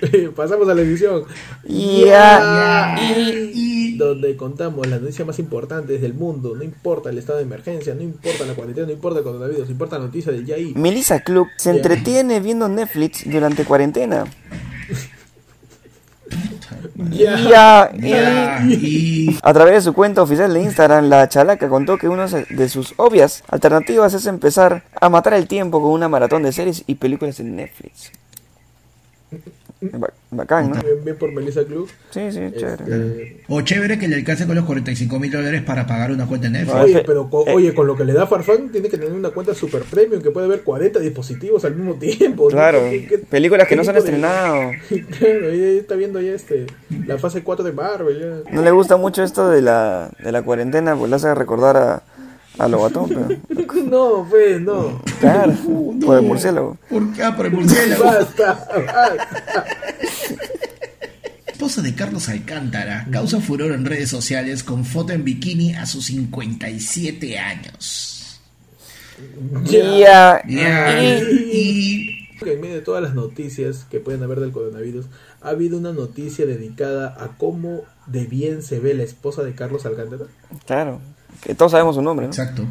Pasamos a la edición. Ya. Y Donde contamos las noticias más importantes del mundo. No importa el estado de emergencia, no importa la cuarentena, no importa el coronavirus, no importa la noticia del YAI. Melissa Club se entretiene viendo Netflix durante cuarentena. Ya. Ya. ya, y- y A través de su cuenta oficial de Instagram, la chalaca contó que una de sus obvias alternativas es empezar a matar el tiempo con una maratón de series y películas en Netflix. Ba- Bacán, ¿no? Bien, bien por Melissa Club. Sí, sí, chévere. Este, o chévere que le alcance con los 45 mil dólares para pagar una cuenta en Netflix. Oye, pero co- eh. oye, con lo que le da Farfán, tiene que tener una cuenta super premium que puede ver 40 dispositivos al mismo tiempo. Claro, ¿Qué- qué- películas que no se han de- estrenado. claro, está viendo ya este, la fase 4 de Marvel. Ya. No le gusta mucho esto de la, de la cuarentena, pues le hace recordar a, a Lobatón, pero... No, pues, no. Claro, No. por el murciélago. ¿Por qué? Ah, por el murciélago. Basta, basta. esposa de Carlos Alcántara causa furor en redes sociales con foto en bikini a sus 57 años. Ya. Ya, y Que en medio de todas las noticias que pueden haber del coronavirus, ha habido una noticia dedicada a cómo de bien se ve la esposa de Carlos Alcántara. Claro, que todos sabemos su nombre, ¿no? exacto.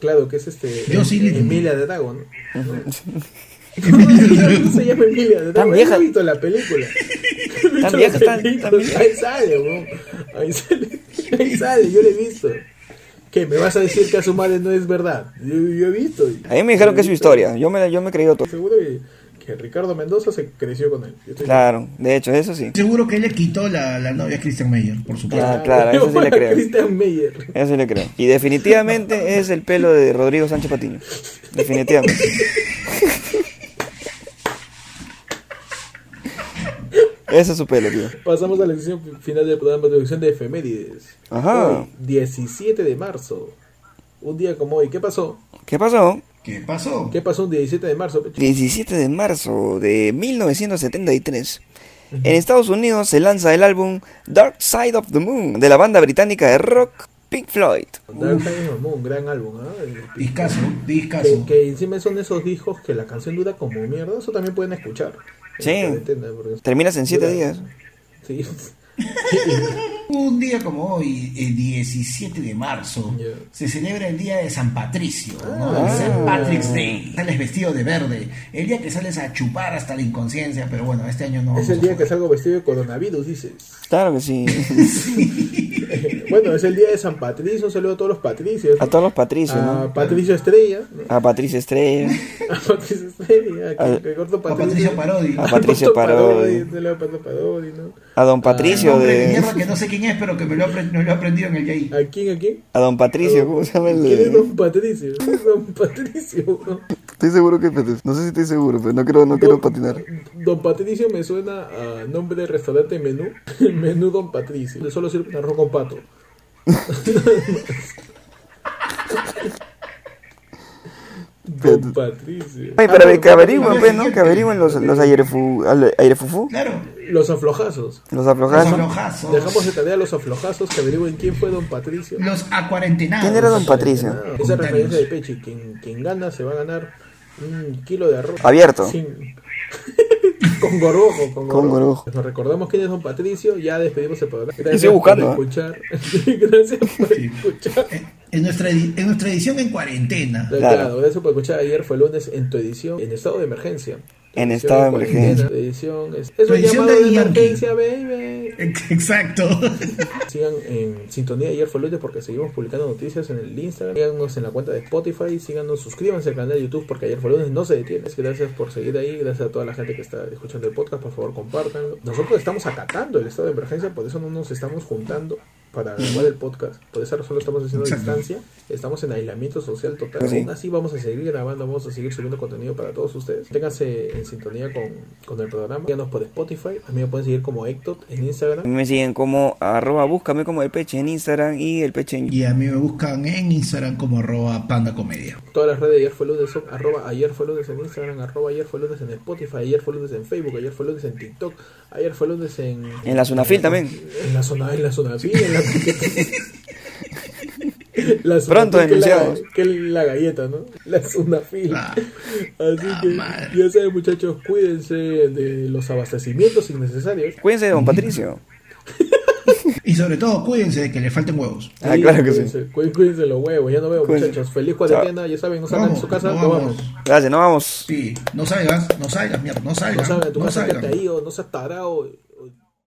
Claro, que es este Yo sí le- Emilia de Dragon. se llama Emilia de Dragon. vieja. ¿Has visto la película? Tan vieja, tan- tan vieja. Ahí sale, bro. Ahí sale. Ahí sale, yo la he visto. ¿Qué? ¿Me vas a decir que a su madre no es verdad? Yo, yo he visto. A mí me dijeron que es su historia. Yo me, yo me he creído todo. Seguro que, Ricardo Mendoza se creció con él. Claro, de hecho, eso sí. Seguro que él le quitó la, la novia a Christian Meyer, por supuesto. Ah, claro, eso sí le creo. Christian Meyer. Eso sí le creo. Y definitivamente es el pelo de Rodrigo Sánchez Patiño. Definitivamente. Ese es su pelo, tío. Pasamos a la sección final del programa de producción de efemérides. Ajá. Hoy, 17 de marzo. Un día como hoy. ¿Qué pasó? ¿Qué pasó? ¿Qué pasó? ¿Qué pasó un 17 de marzo? Pecho? 17 de marzo de 1973. En Estados Unidos se lanza el álbum Dark Side of the Moon de la banda británica de rock Pink Floyd. Dark Side of the Moon, gran álbum. ¿ah? El- Discaso, Que, discaso. que encima son esos discos que la canción dura como mierda. Eso también pueden escuchar. Sí. Terminas en 7 Dura- días. Sí. Un día como hoy, el 17 de marzo, Ya. se celebra el día de San Patricio, ¿no? Ah. el St. Patrick's Day. Sales vestido de verde, el día que sales a chupar hasta la inconsciencia, pero bueno, este año no. Es el día que salgo vestido de coronavirus, dices. Claro que sí. bueno, es el día de San Patricio. Un saludo a todos los patricios. ¿no? A todos los patricios, A ¿no? Patricio Estrella. ¿no? A Patricia Estrella. A Patricio Estrella. A, Al- que- que corto A Patricio Parodi. A Patricio Parodi. Un saludo a Patricio Parodi, ¿no? A don Patricio de de... mierda que no sé quién es, pero que me lo, apre- me lo he aprendido en el. ¿A quién? ¿A quién? A don Patricio, ¿cómo se llama el ¿Quién es. Don Patricio? Don Patricio. Estoy seguro que... No sé si estoy seguro, pero no quiero, no quiero patinar. Don Patricio me suena a nombre de restaurante menú. menú Don Patricio. Solo sirve arroz con pato. Don Patricio. Ay, Ah, pero no, que averigüen, no, pues, ¿no? Que averigüen los, los airefu, airefufú, Claro, Los aflojazos. los los aflojados. aflojazos, Dejamos de tarea a los aflojazos que averigüen quién fue Don Patricio. los acuarentenados. ¿Quién era don Patricio? Ah, Esa referencia de Pechi. Quien, quien gana se va a ganar un kilo de arroz. Abierto. Sin- con gorgojo, con gorgojo. Con gorgojo. Nos recordamos quién es Don Patricio. Ya despedimos el programa. Gracias buscando, por ¿eh? escuchar. Gracias por escuchar. En nuestra, edi- en nuestra edición en cuarentena. Claro. gracias por escuchar. Ayer fue lunes en tu edición en estado de emergencia. En estado de cuarentena, emergencia. Edición es, es edición llamado de emergencia, baby. Exacto. Sigan en sintonía ayer fue lunes porque seguimos publicando noticias en el Instagram. Síganos en la cuenta de Spotify, síganos, suscríbanse al canal de YouTube porque ayer fue lunes no se detiene. Gracias por seguir ahí, gracias a toda la gente que está escuchando el podcast, por favor compártanlo. Nosotros estamos acatando el estado de emergencia, por eso no nos estamos juntando para grabar el podcast. Por esa razón lo estamos haciendo a distancia. Estamos en aislamiento social total. Sí. Aún así vamos a seguir grabando, vamos a seguir subiendo contenido para todos ustedes. Ténganse en sintonía con, con el programa. Síganos por Spotify. A mí me pueden seguir como Ectot en Instagram. A mí me siguen como arroba búscame como el peche en Instagram y el peche en Y a mí me buscan en Instagram como arroba panda comedia. Todas las redes de ayer fue lunes son arroba ayer fue lunes en Instagram, arroba ayer fue lunes en Spotify, ayer fue lunes en Facebook, ayer fue lunes en TikTok, ayer fue lunes en... En la Sunafil también. En la zona, en la zona en la... la Pronto que es la- denunciados. Que es la galleta, ¿no? La Sunafil. Ah, Así ah, que madre. ya saben muchachos, cuídense de los abastecimientos innecesarios. Cuídense de don Patricio. Y sobre todo, cuídense de que le falten huevos. Ah, claro que sí. Cuídense, cuí- cuídense los huevos, ya no veo Cuídense. muchachos. Feliz cuarentena, ya saben, no salgan de su casa, no no vamos. vamos. Gracias, no vamos. Sí, no salgas, no salgas, mierda, no No salgas. salgan de tu no casa, que salgan. te ha ido, no seas tarado.